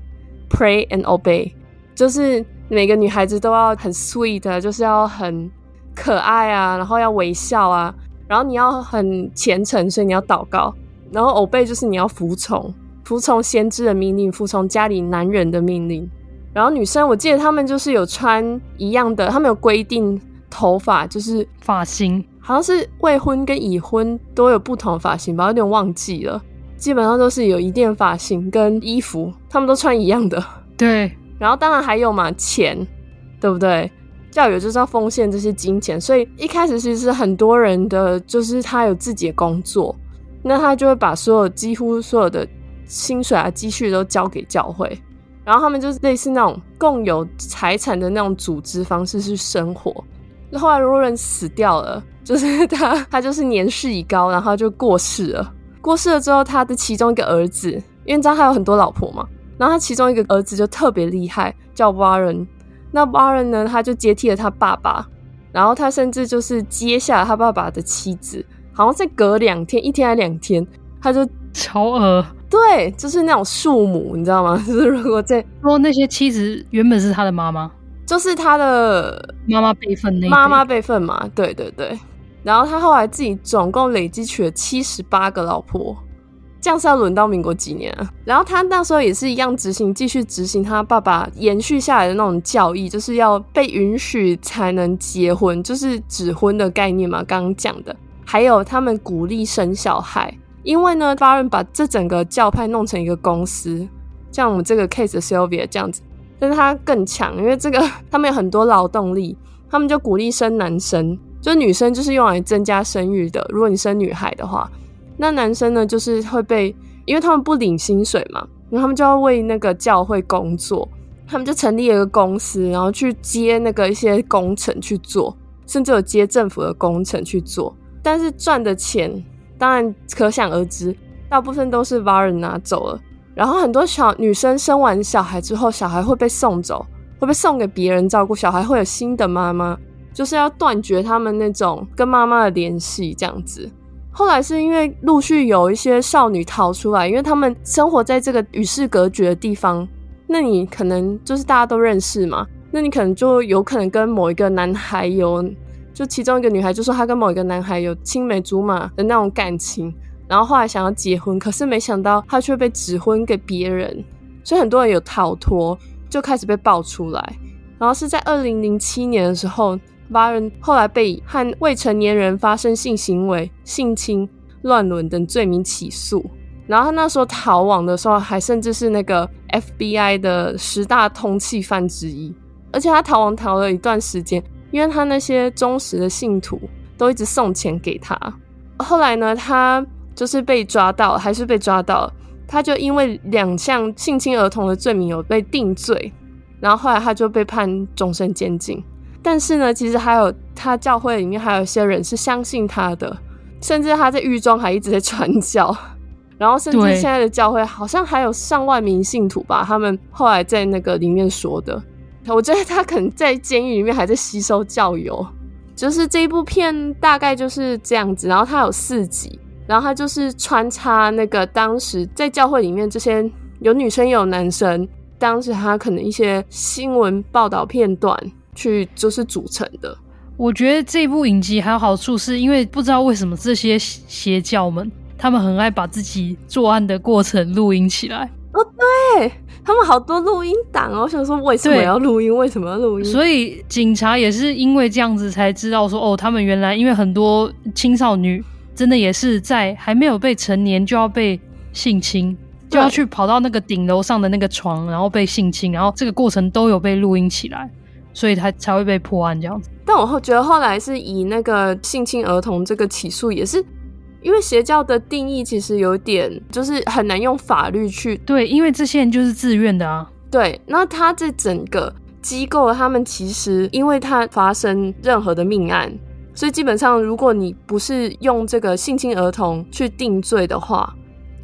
Pray and Obey，就是每个女孩子都要很 sweet，就是要很可爱啊，然后要微笑啊，然后你要很虔诚，所以你要祷告，然后 Obey 就是你要服从，服从先知的命令，服从家里男人的命令。然后女生，我记得他们就是有穿一样的，他们有规定头发就是发型，好像是未婚跟已婚都有不同的发型吧，有点忘记了。基本上都是有一定发型跟衣服，他们都穿一样的。对，然后当然还有嘛，钱，对不对？教友就是要奉献这些金钱，所以一开始其实很多人的就是他有自己的工作，那他就会把所有几乎所有的薪水啊积蓄都交给教会。然后他们就是类似那种共有财产的那种组织方式去生活。那后来 Rulon 死掉了，就是他，他就是年事已高，然后就过世了。过世了之后，他的其中一个儿子，因为你知道他有很多老婆嘛，然后他其中一个儿子就特别厉害，叫 Warren。那 Warren 呢，他就接替了他爸爸，然后他甚至就是接下了他爸爸的妻子。好像再隔两天，一天还两天，他就超恶。对，就是那种庶母，你知道吗？就是如果在说那些妻子原本是他的妈妈，就是他的妈妈辈分那妈妈辈分嘛。对对对。然后他后来自己总共累积娶了七十八个老婆，这样是要轮到民国几年啊？然后他那时候也是一样执行，继续执行他爸爸延续下来的那种教义，就是要被允许才能结婚，就是指婚的概念嘛。刚刚讲的，还有他们鼓励生小孩，因为呢，巴伦把这整个教派弄成一个公司，像我们这个 case Sylvia 这样子，但是他更强，因为这个他们有很多劳动力，他们就鼓励生男生。就女生就是用来增加生育的，如果你生女孩的话，那男生呢就是会被，因为他们不领薪水嘛，然后他们就要为那个教会工作，他们就成立了一个公司，然后去接那个一些工程去做，甚至有接政府的工程去做，但是赚的钱当然可想而知，大部分都是 v a r 拿走了，然后很多小女生生完小孩之后，小孩会被送走，会被送给别人照顾，小孩会有新的妈妈。就是要断绝他们那种跟妈妈的联系，这样子。后来是因为陆续有一些少女逃出来，因为他们生活在这个与世隔绝的地方。那你可能就是大家都认识嘛，那你可能就有可能跟某一个男孩有，就其中一个女孩就说她跟某一个男孩有青梅竹马的那种感情，然后后来想要结婚，可是没想到她却被指婚给别人，所以很多人有逃脱，就开始被爆出来。然后是在二零零七年的时候。巴人后来被和未成年人发生性行为、性侵、乱伦等罪名起诉，然后他那时候逃亡的时候，还甚至是那个 FBI 的十大通缉犯之一。而且他逃亡逃了一段时间，因为他那些忠实的信徒都一直送钱给他。后来呢，他就是被抓到，还是被抓到，他就因为两项性侵儿童的罪名有被定罪，然后后来他就被判终身监禁。但是呢，其实还有他教会里面还有一些人是相信他的，甚至他在狱中还一直在传教，然后甚至现在的教会好像还有上万名信徒吧。他们后来在那个里面说的，我觉得他可能在监狱里面还在吸收教友。就是这一部片大概就是这样子，然后它有四集，然后它就是穿插那个当时在教会里面这些有女生有男生，当时他可能一些新闻报道片段。去就是组成的。我觉得这部影集还有好处，是因为不知道为什么这些邪教们，他们很爱把自己作案的过程录音起来。哦，对，他们好多录音档哦。我想说，为什么要录音？为什么要录音？所以警察也是因为这样子才知道说，哦，他们原来因为很多青少女真的也是在还没有被成年就要被性侵，就要去跑到那个顶楼上的那个床，然后被性侵，然后这个过程都有被录音起来。所以他才会被破案这样子，但我后觉得后来是以那个性侵儿童这个起诉，也是因为邪教的定义其实有点就是很难用法律去对，因为这些人就是自愿的啊。对，那他这整个机构，他们其实因为他发生任何的命案，所以基本上如果你不是用这个性侵儿童去定罪的话，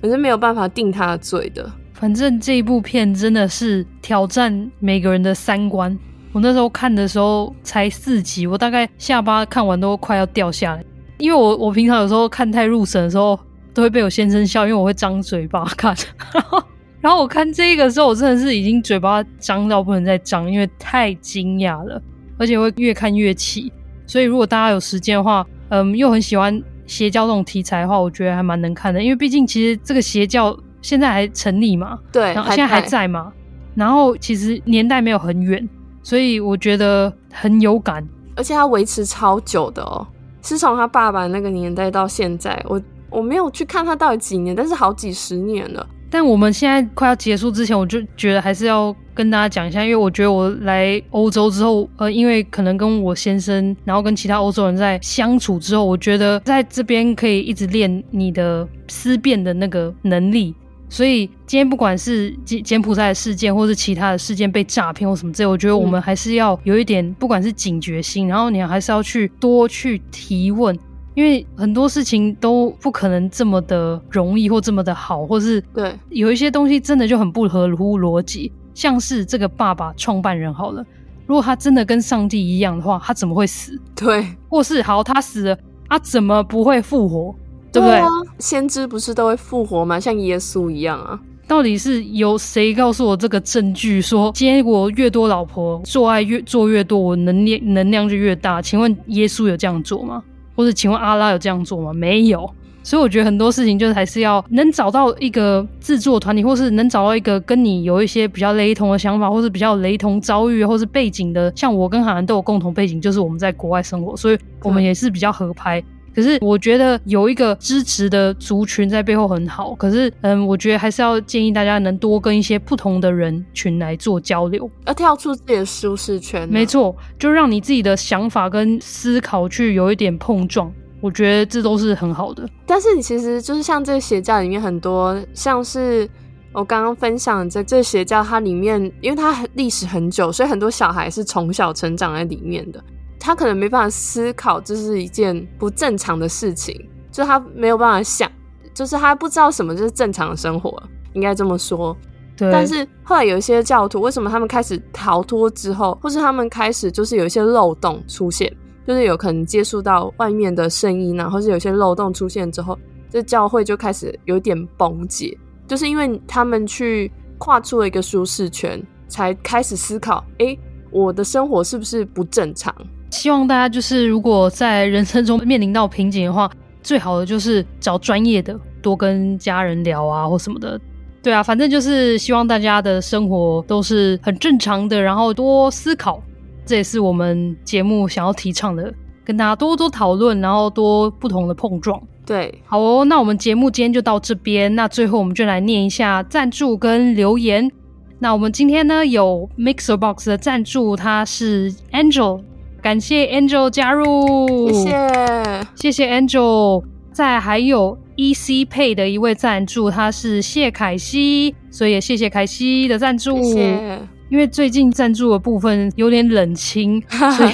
你是没有办法定他的罪的。反正这一部片真的是挑战每个人的三观。我那时候看的时候才四集，我大概下巴看完都快要掉下来，因为我我平常有时候看太入神的时候，都会被我先生笑，因为我会张嘴巴看。然后，然后我看这个时候，我真的是已经嘴巴张到不能再张，因为太惊讶了，而且会越看越气。所以如果大家有时间的话，嗯，又很喜欢邪教这种题材的话，我觉得还蛮能看的，因为毕竟其实这个邪教现在还成立嘛，对，然后现在还在嘛，然后其实年代没有很远。所以我觉得很有感，而且他维持超久的哦，是从他爸爸那个年代到现在，我我没有去看他到底几年，但是好几十年了。但我们现在快要结束之前，我就觉得还是要跟大家讲一下，因为我觉得我来欧洲之后，呃，因为可能跟我先生，然后跟其他欧洲人在相处之后，我觉得在这边可以一直练你的思辨的那个能力。所以今天不管是柬柬埔寨的事件，或是其他的事件被诈骗或什么之类，我觉得我们还是要有一点，不管是警觉心，然后你还是要去多去提问，因为很多事情都不可能这么的容易或这么的好，或是对有一些东西真的就很不合乎逻辑，像是这个爸爸创办人好了，如果他真的跟上帝一样的话，他怎么会死？对，或是好他死了，他怎么不会复活？对不对？先知不是都会复活吗？像耶稣一样啊。到底是由谁告诉我这个证据？说今天我越多老婆，做爱越做越多，我能量能量就越大？请问耶稣有这样做吗？或者请问阿拉有这样做吗？没有。所以我觉得很多事情就是还是要能找到一个制作团体，或是能找到一个跟你有一些比较雷同的想法，或是比较雷同遭遇，或是背景的。像我跟韩寒都有共同背景，就是我们在国外生活，所以我们也是比较合拍。可是我觉得有一个支持的族群在背后很好。可是，嗯，我觉得还是要建议大家能多跟一些不同的人群来做交流，要跳出自己的舒适圈啊。没错，就让你自己的想法跟思考去有一点碰撞。我觉得这都是很好的。但是，你其实就是像这个邪教里面很多，像是我刚刚分享的这这邪教，它里面因为它历史很久，所以很多小孩是从小成长在里面的。他可能没办法思考这是一件不正常的事情，就他没有办法想，就是他不知道什么就是正常的生活，应该这么说。对。但是后来有一些教徒，为什么他们开始逃脱之后，或是他们开始就是有一些漏洞出现，就是有可能接触到外面的声音啊，或是有些漏洞出现之后，这教会就开始有点崩解，就是因为他们去跨出了一个舒适圈，才开始思考：诶，我的生活是不是不正常？希望大家就是，如果在人生中面临到瓶颈的话，最好的就是找专业的，多跟家人聊啊，或什么的。对啊，反正就是希望大家的生活都是很正常的，然后多思考，这也是我们节目想要提倡的，跟大家多多讨论，然后多不同的碰撞。对，好哦，那我们节目今天就到这边，那最后我们就来念一下赞助跟留言。那我们今天呢有 MixerBox 的赞助，他是 Angel。感谢 Angel 加入，谢谢谢谢 Angel。再还有 EC Pay 的一位赞助，他是谢凯西，所以也谢谢凯西的赞助。谢谢。因为最近赞助的部分有点冷清，所以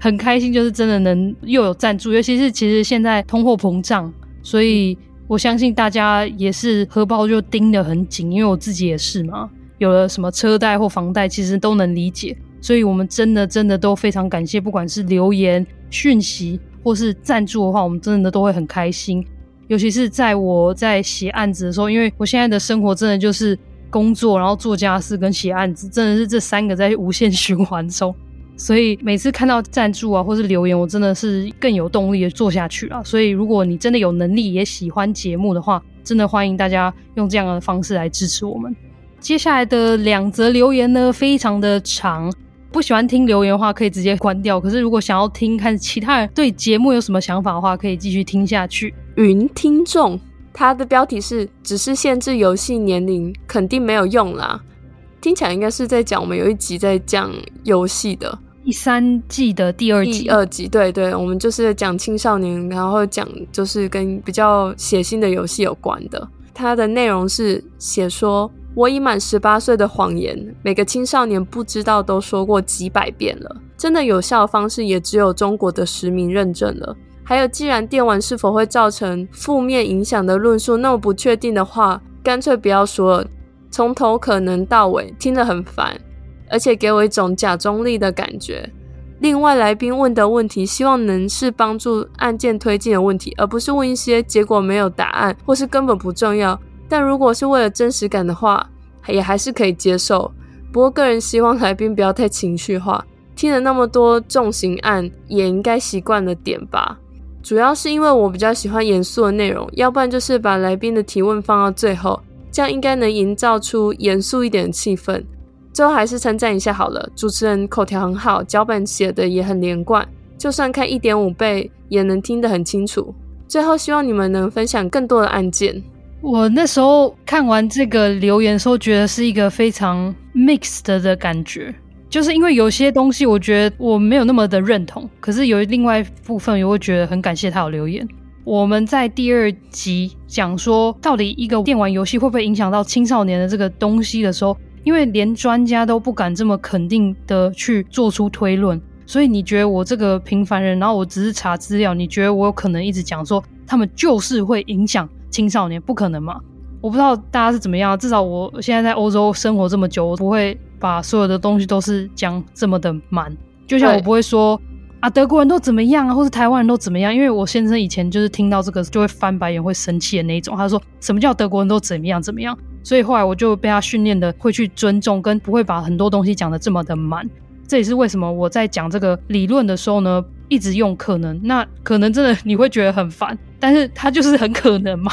很开心，就是真的能又有赞助。尤其是其实现在通货膨胀，所以我相信大家也是荷包就盯得很紧，因为我自己也是嘛，有了什么车贷或房贷，其实都能理解。所以，我们真的真的都非常感谢，不管是留言、讯息或是赞助的话，我们真的都会很开心。尤其是在我在写案子的时候，因为我现在的生活真的就是工作，然后做家事跟写案子，真的是这三个在无限循环中。所以每次看到赞助啊，或是留言，我真的是更有动力的做下去啊。所以，如果你真的有能力也喜欢节目的话，真的欢迎大家用这样的方式来支持我们。接下来的两则留言呢，非常的长。不喜欢听留言的话，可以直接关掉。可是如果想要听看其他人对节目有什么想法的话，可以继续听下去。云听众，它的标题是“只是限制游戏年龄，肯定没有用啦”。听起来应该是在讲我们有一集在讲游戏的第三季的第二集。第二集，对对，我们就是讲青少年，然后讲就是跟比较血腥的游戏有关的。它的内容是写说。我已满十八岁的谎言，每个青少年不知道都说过几百遍了。真的有效方式也只有中国的实名认证了。还有，既然电玩是否会造成负面影响的论述那么不确定的话，干脆不要说了。从头可能到尾听得很烦，而且给我一种假中立的感觉。另外，来宾问的问题，希望能是帮助案件推进的问题，而不是问一些结果没有答案或是根本不重要。但如果是为了真实感的话，也还是可以接受。不过个人希望来宾不要太情绪化。听了那么多重刑案，也应该习惯了点吧。主要是因为我比较喜欢严肃的内容，要不然就是把来宾的提问放到最后，这样应该能营造出严肃一点的气氛。最后还是称赞一下好了，主持人口条很好，脚本写的也很连贯，就算看一点五倍也能听得很清楚。最后希望你们能分享更多的案件。我那时候看完这个留言的时候，觉得是一个非常 mixed 的感觉，就是因为有些东西我觉得我没有那么的认同，可是有另外一部分我会觉得很感谢他有留言。我们在第二集讲说，到底一个电玩游戏会不会影响到青少年的这个东西的时候，因为连专家都不敢这么肯定的去做出推论，所以你觉得我这个平凡人，然后我只是查资料，你觉得我有可能一直讲说他们就是会影响？青少年不可能嘛？我不知道大家是怎么样，至少我现在在欧洲生活这么久，我不会把所有的东西都是讲这么的满。就像我不会说啊，德国人都怎么样啊，或是台湾人都怎么样？因为我先生以前就是听到这个就会翻白眼、会生气的那一种。他说什么叫德国人都怎么样怎么样？所以后来我就被他训练的会去尊重，跟不会把很多东西讲的这么的满。这也是为什么我在讲这个理论的时候呢，一直用可能。那可能真的你会觉得很烦，但是它就是很可能嘛。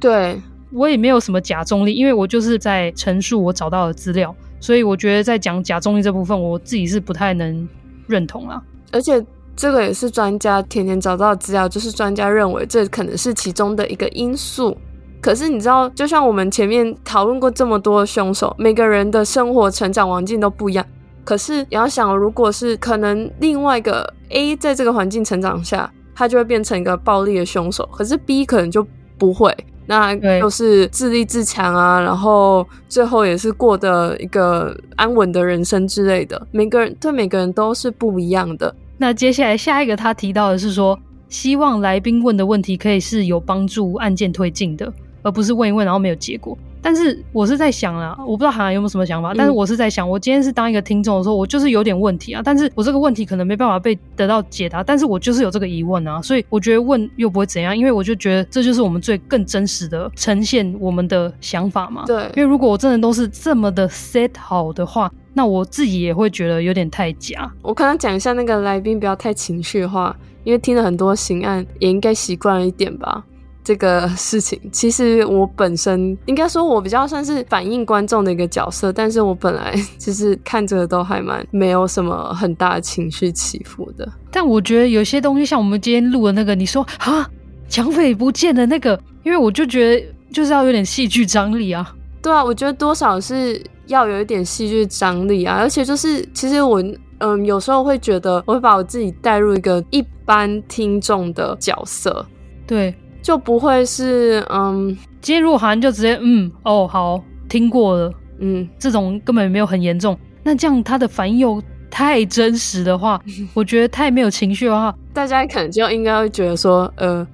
对，我也没有什么假中立，因为我就是在陈述我找到的资料，所以我觉得在讲假中立这部分，我自己是不太能认同啊。而且这个也是专家天天找到的资料，就是专家认为这可能是其中的一个因素。可是你知道，就像我们前面讨论过这么多凶手，每个人的生活成长环境都不一样。可是你要想，如果是可能另外一个 A 在这个环境成长下，他就会变成一个暴力的凶手。可是 B 可能就不会，那就是自立自强啊，然后最后也是过的一个安稳的人生之类的。每个人对每个人都是不一样的。那接下来下一个他提到的是说，希望来宾问的问题可以是有帮助案件推进的，而不是问一问然后没有结果。但是我是在想啊，我不知道韩寒有没有什么想法，但是我是在想，我今天是当一个听众的时候，我就是有点问题啊，但是我这个问题可能没办法被得到解答，但是我就是有这个疑问啊，所以我觉得问又不会怎样，因为我就觉得这就是我们最更真实的呈现我们的想法嘛。对，因为如果我真的都是这么的 set 好的话。那我自己也会觉得有点太假。我刚刚讲一下那个来宾不要太情绪化，因为听了很多刑案，也应该习惯了一点吧。这个事情其实我本身应该说，我比较算是反映观众的一个角色，但是我本来就是看着都还蛮没有什么很大的情绪起伏的。但我觉得有些东西，像我们今天录的那个，你说啊，抢匪不见的那个，因为我就觉得就是要有点戏剧张力啊。对啊，我觉得多少是。要有一点戏剧张力啊，而且就是，其实我嗯，有时候会觉得，我会把我自己带入一个一般听众的角色，对，就不会是嗯，今天如果好像就直接嗯哦好听过了，嗯，这种根本没有很严重，那这样他的反应又太真实的话，我觉得太没有情绪的话，大家可能就应该会觉得说，呃，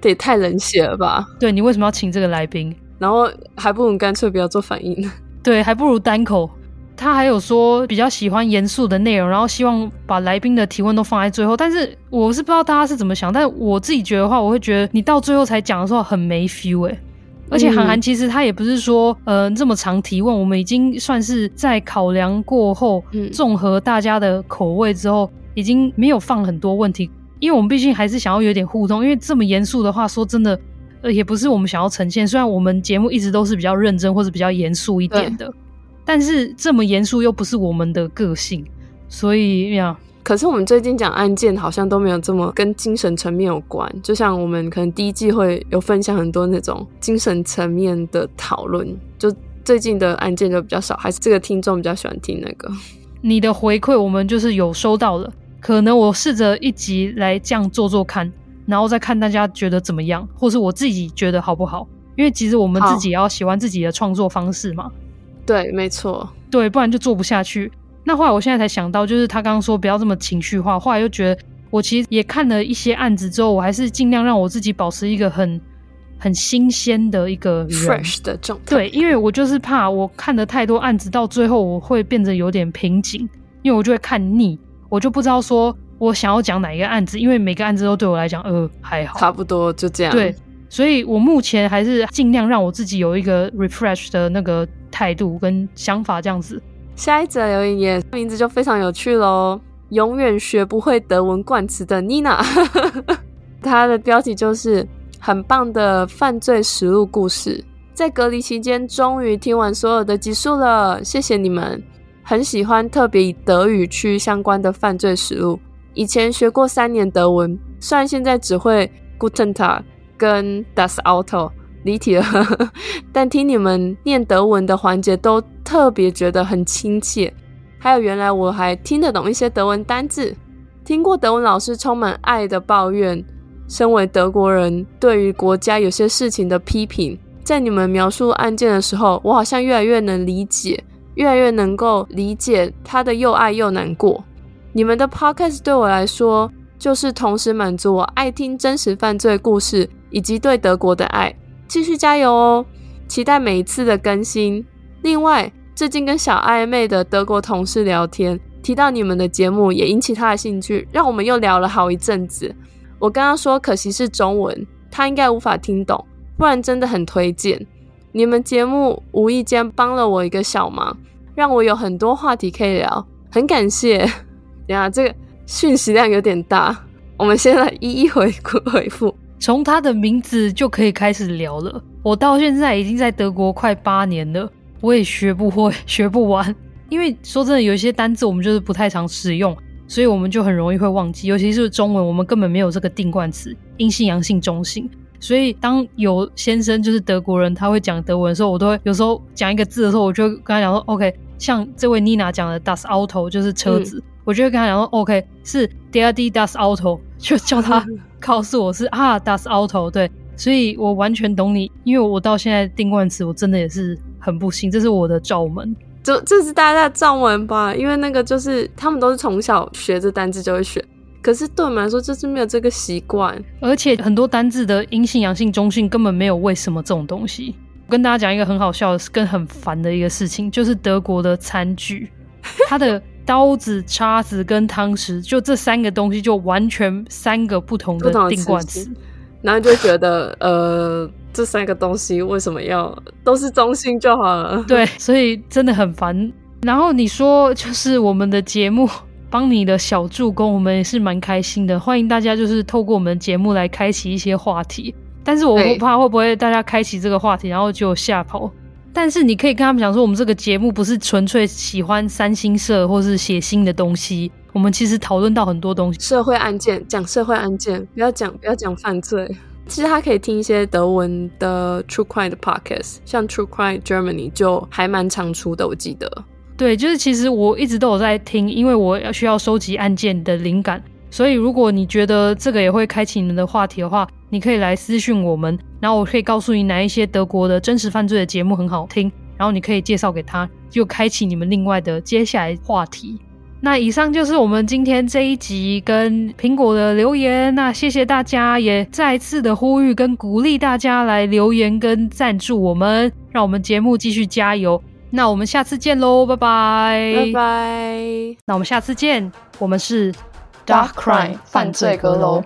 这也太冷血了吧？对，你为什么要请这个来宾？然后还不如干脆不要做反应。对，还不如单口。他还有说比较喜欢严肃的内容，然后希望把来宾的提问都放在最后。但是我是不知道大家是怎么想，但我自己觉得话，我会觉得你到最后才讲的时候很没 feel 哎。而且韩寒其实他也不是说呃这么长提问，我们已经算是在考量过后，综合大家的口味之后，已经没有放很多问题，因为我们毕竟还是想要有点互动。因为这么严肃的话，说真的。呃，也不是我们想要呈现。虽然我们节目一直都是比较认真或者比较严肃一点的，但是这么严肃又不是我们的个性，所以呀。可是我们最近讲案件好像都没有这么跟精神层面有关。就像我们可能第一季会有分享很多那种精神层面的讨论，就最近的案件就比较少，还是这个听众比较喜欢听那个。你的回馈我们就是有收到了，可能我试着一集来这样做做看。然后再看大家觉得怎么样，或是我自己觉得好不好？因为其实我们自己也要喜欢自己的创作方式嘛。对，没错，对，不然就做不下去。那后来我现在才想到，就是他刚刚说不要这么情绪化。后来又觉得，我其实也看了一些案子之后，我还是尽量让我自己保持一个很很新鲜的一个 fresh 的状态。对，因为我就是怕我看的太多案子，到最后我会变得有点瓶颈，因为我就会看腻，我就不知道说。我想要讲哪一个案子，因为每个案子都对我来讲，呃，还好，差不多就这样。对，所以我目前还是尽量让我自己有一个 refresh 的那个态度跟想法，这样子。下一则留言也名字就非常有趣喽，永远学不会德文冠词的妮娜，她的标题就是很棒的犯罪实录故事，在隔离期间终于听完所有的集数了，谢谢你们，很喜欢特别以德语区相关的犯罪实录。以前学过三年德文，虽然现在只会 Guten Tag 跟 Das Auto 离题了，但听你们念德文的环节都特别觉得很亲切。还有，原来我还听得懂一些德文单字。听过德文老师充满爱的抱怨，身为德国人对于国家有些事情的批评，在你们描述案件的时候，我好像越来越能理解，越来越能够理解他的又爱又难过。你们的 podcast 对我来说，就是同时满足我爱听真实犯罪故事以及对德国的爱。继续加油哦！期待每一次的更新。另外，最近跟小暧昧的德国同事聊天，提到你们的节目，也引起他的兴趣，让我们又聊了好一阵子。我跟他说，可惜是中文，他应该无法听懂，不然真的很推荐。你们节目无意间帮了我一个小忙，让我有很多话题可以聊，很感谢。呀这个讯息量有点大，我们先来一一回复回复。从他的名字就可以开始聊了。我到现在已经在德国快八年了，我也学不会，学不完。因为说真的，有一些单字我们就是不太常使用，所以我们就很容易会忘记。尤其是中文，我们根本没有这个定冠词，阴性、阳性、中性。所以当有先生就是德国人，他会讲德文的时候，我都会有时候讲一个字的时候，我就跟他讲说：“OK。”像这位妮娜讲的 “das Auto” 就是车子，嗯、我就会跟他讲说：“OK，是 die das Auto”，就叫他 告诉我是啊 “das Auto”。对，所以我完全懂你，因为我到现在定冠词，我真的也是很不幸，这是我的罩门。这这是大家的罩门吧？因为那个就是他们都是从小学这单字就会学，可是对我们来说就是没有这个习惯，而且很多单字的阴性、阳性、中性根本没有为什么这种东西。我跟大家讲一个很好笑的、跟很烦的一个事情，就是德国的餐具，它的刀子、叉子跟汤匙，就这三个东西就完全三个不同的定冠词，然后就觉得呃，这三个东西为什么要都是中性就好了？对，所以真的很烦。然后你说就是我们的节目帮你的小助攻，我们也是蛮开心的，欢迎大家就是透过我们的节目来开启一些话题。但是我不怕会不会大家开启这个话题，然后就吓跑。但是你可以跟他们讲说，我们这个节目不是纯粹喜欢三星社或是血腥的东西，我们其实讨论到很多东西，社会案件，讲社会案件，不要讲不要讲犯罪。其实他可以听一些德文的 True Crime 的 Podcast，像 True Crime Germany 就还蛮常出的，我记得。对，就是其实我一直都有在听，因为我要需要收集案件的灵感。所以，如果你觉得这个也会开启你们的话题的话，你可以来私讯我们，然后我可以告诉你哪一些德国的真实犯罪的节目很好听，然后你可以介绍给他，就开启你们另外的接下来话题。那以上就是我们今天这一集跟苹果的留言，那谢谢大家，也再次的呼吁跟鼓励大家来留言跟赞助我们，让我们节目继续加油。那我们下次见喽，拜拜，拜拜。那我们下次见，我们是。Dark Crime 犯罪阁楼。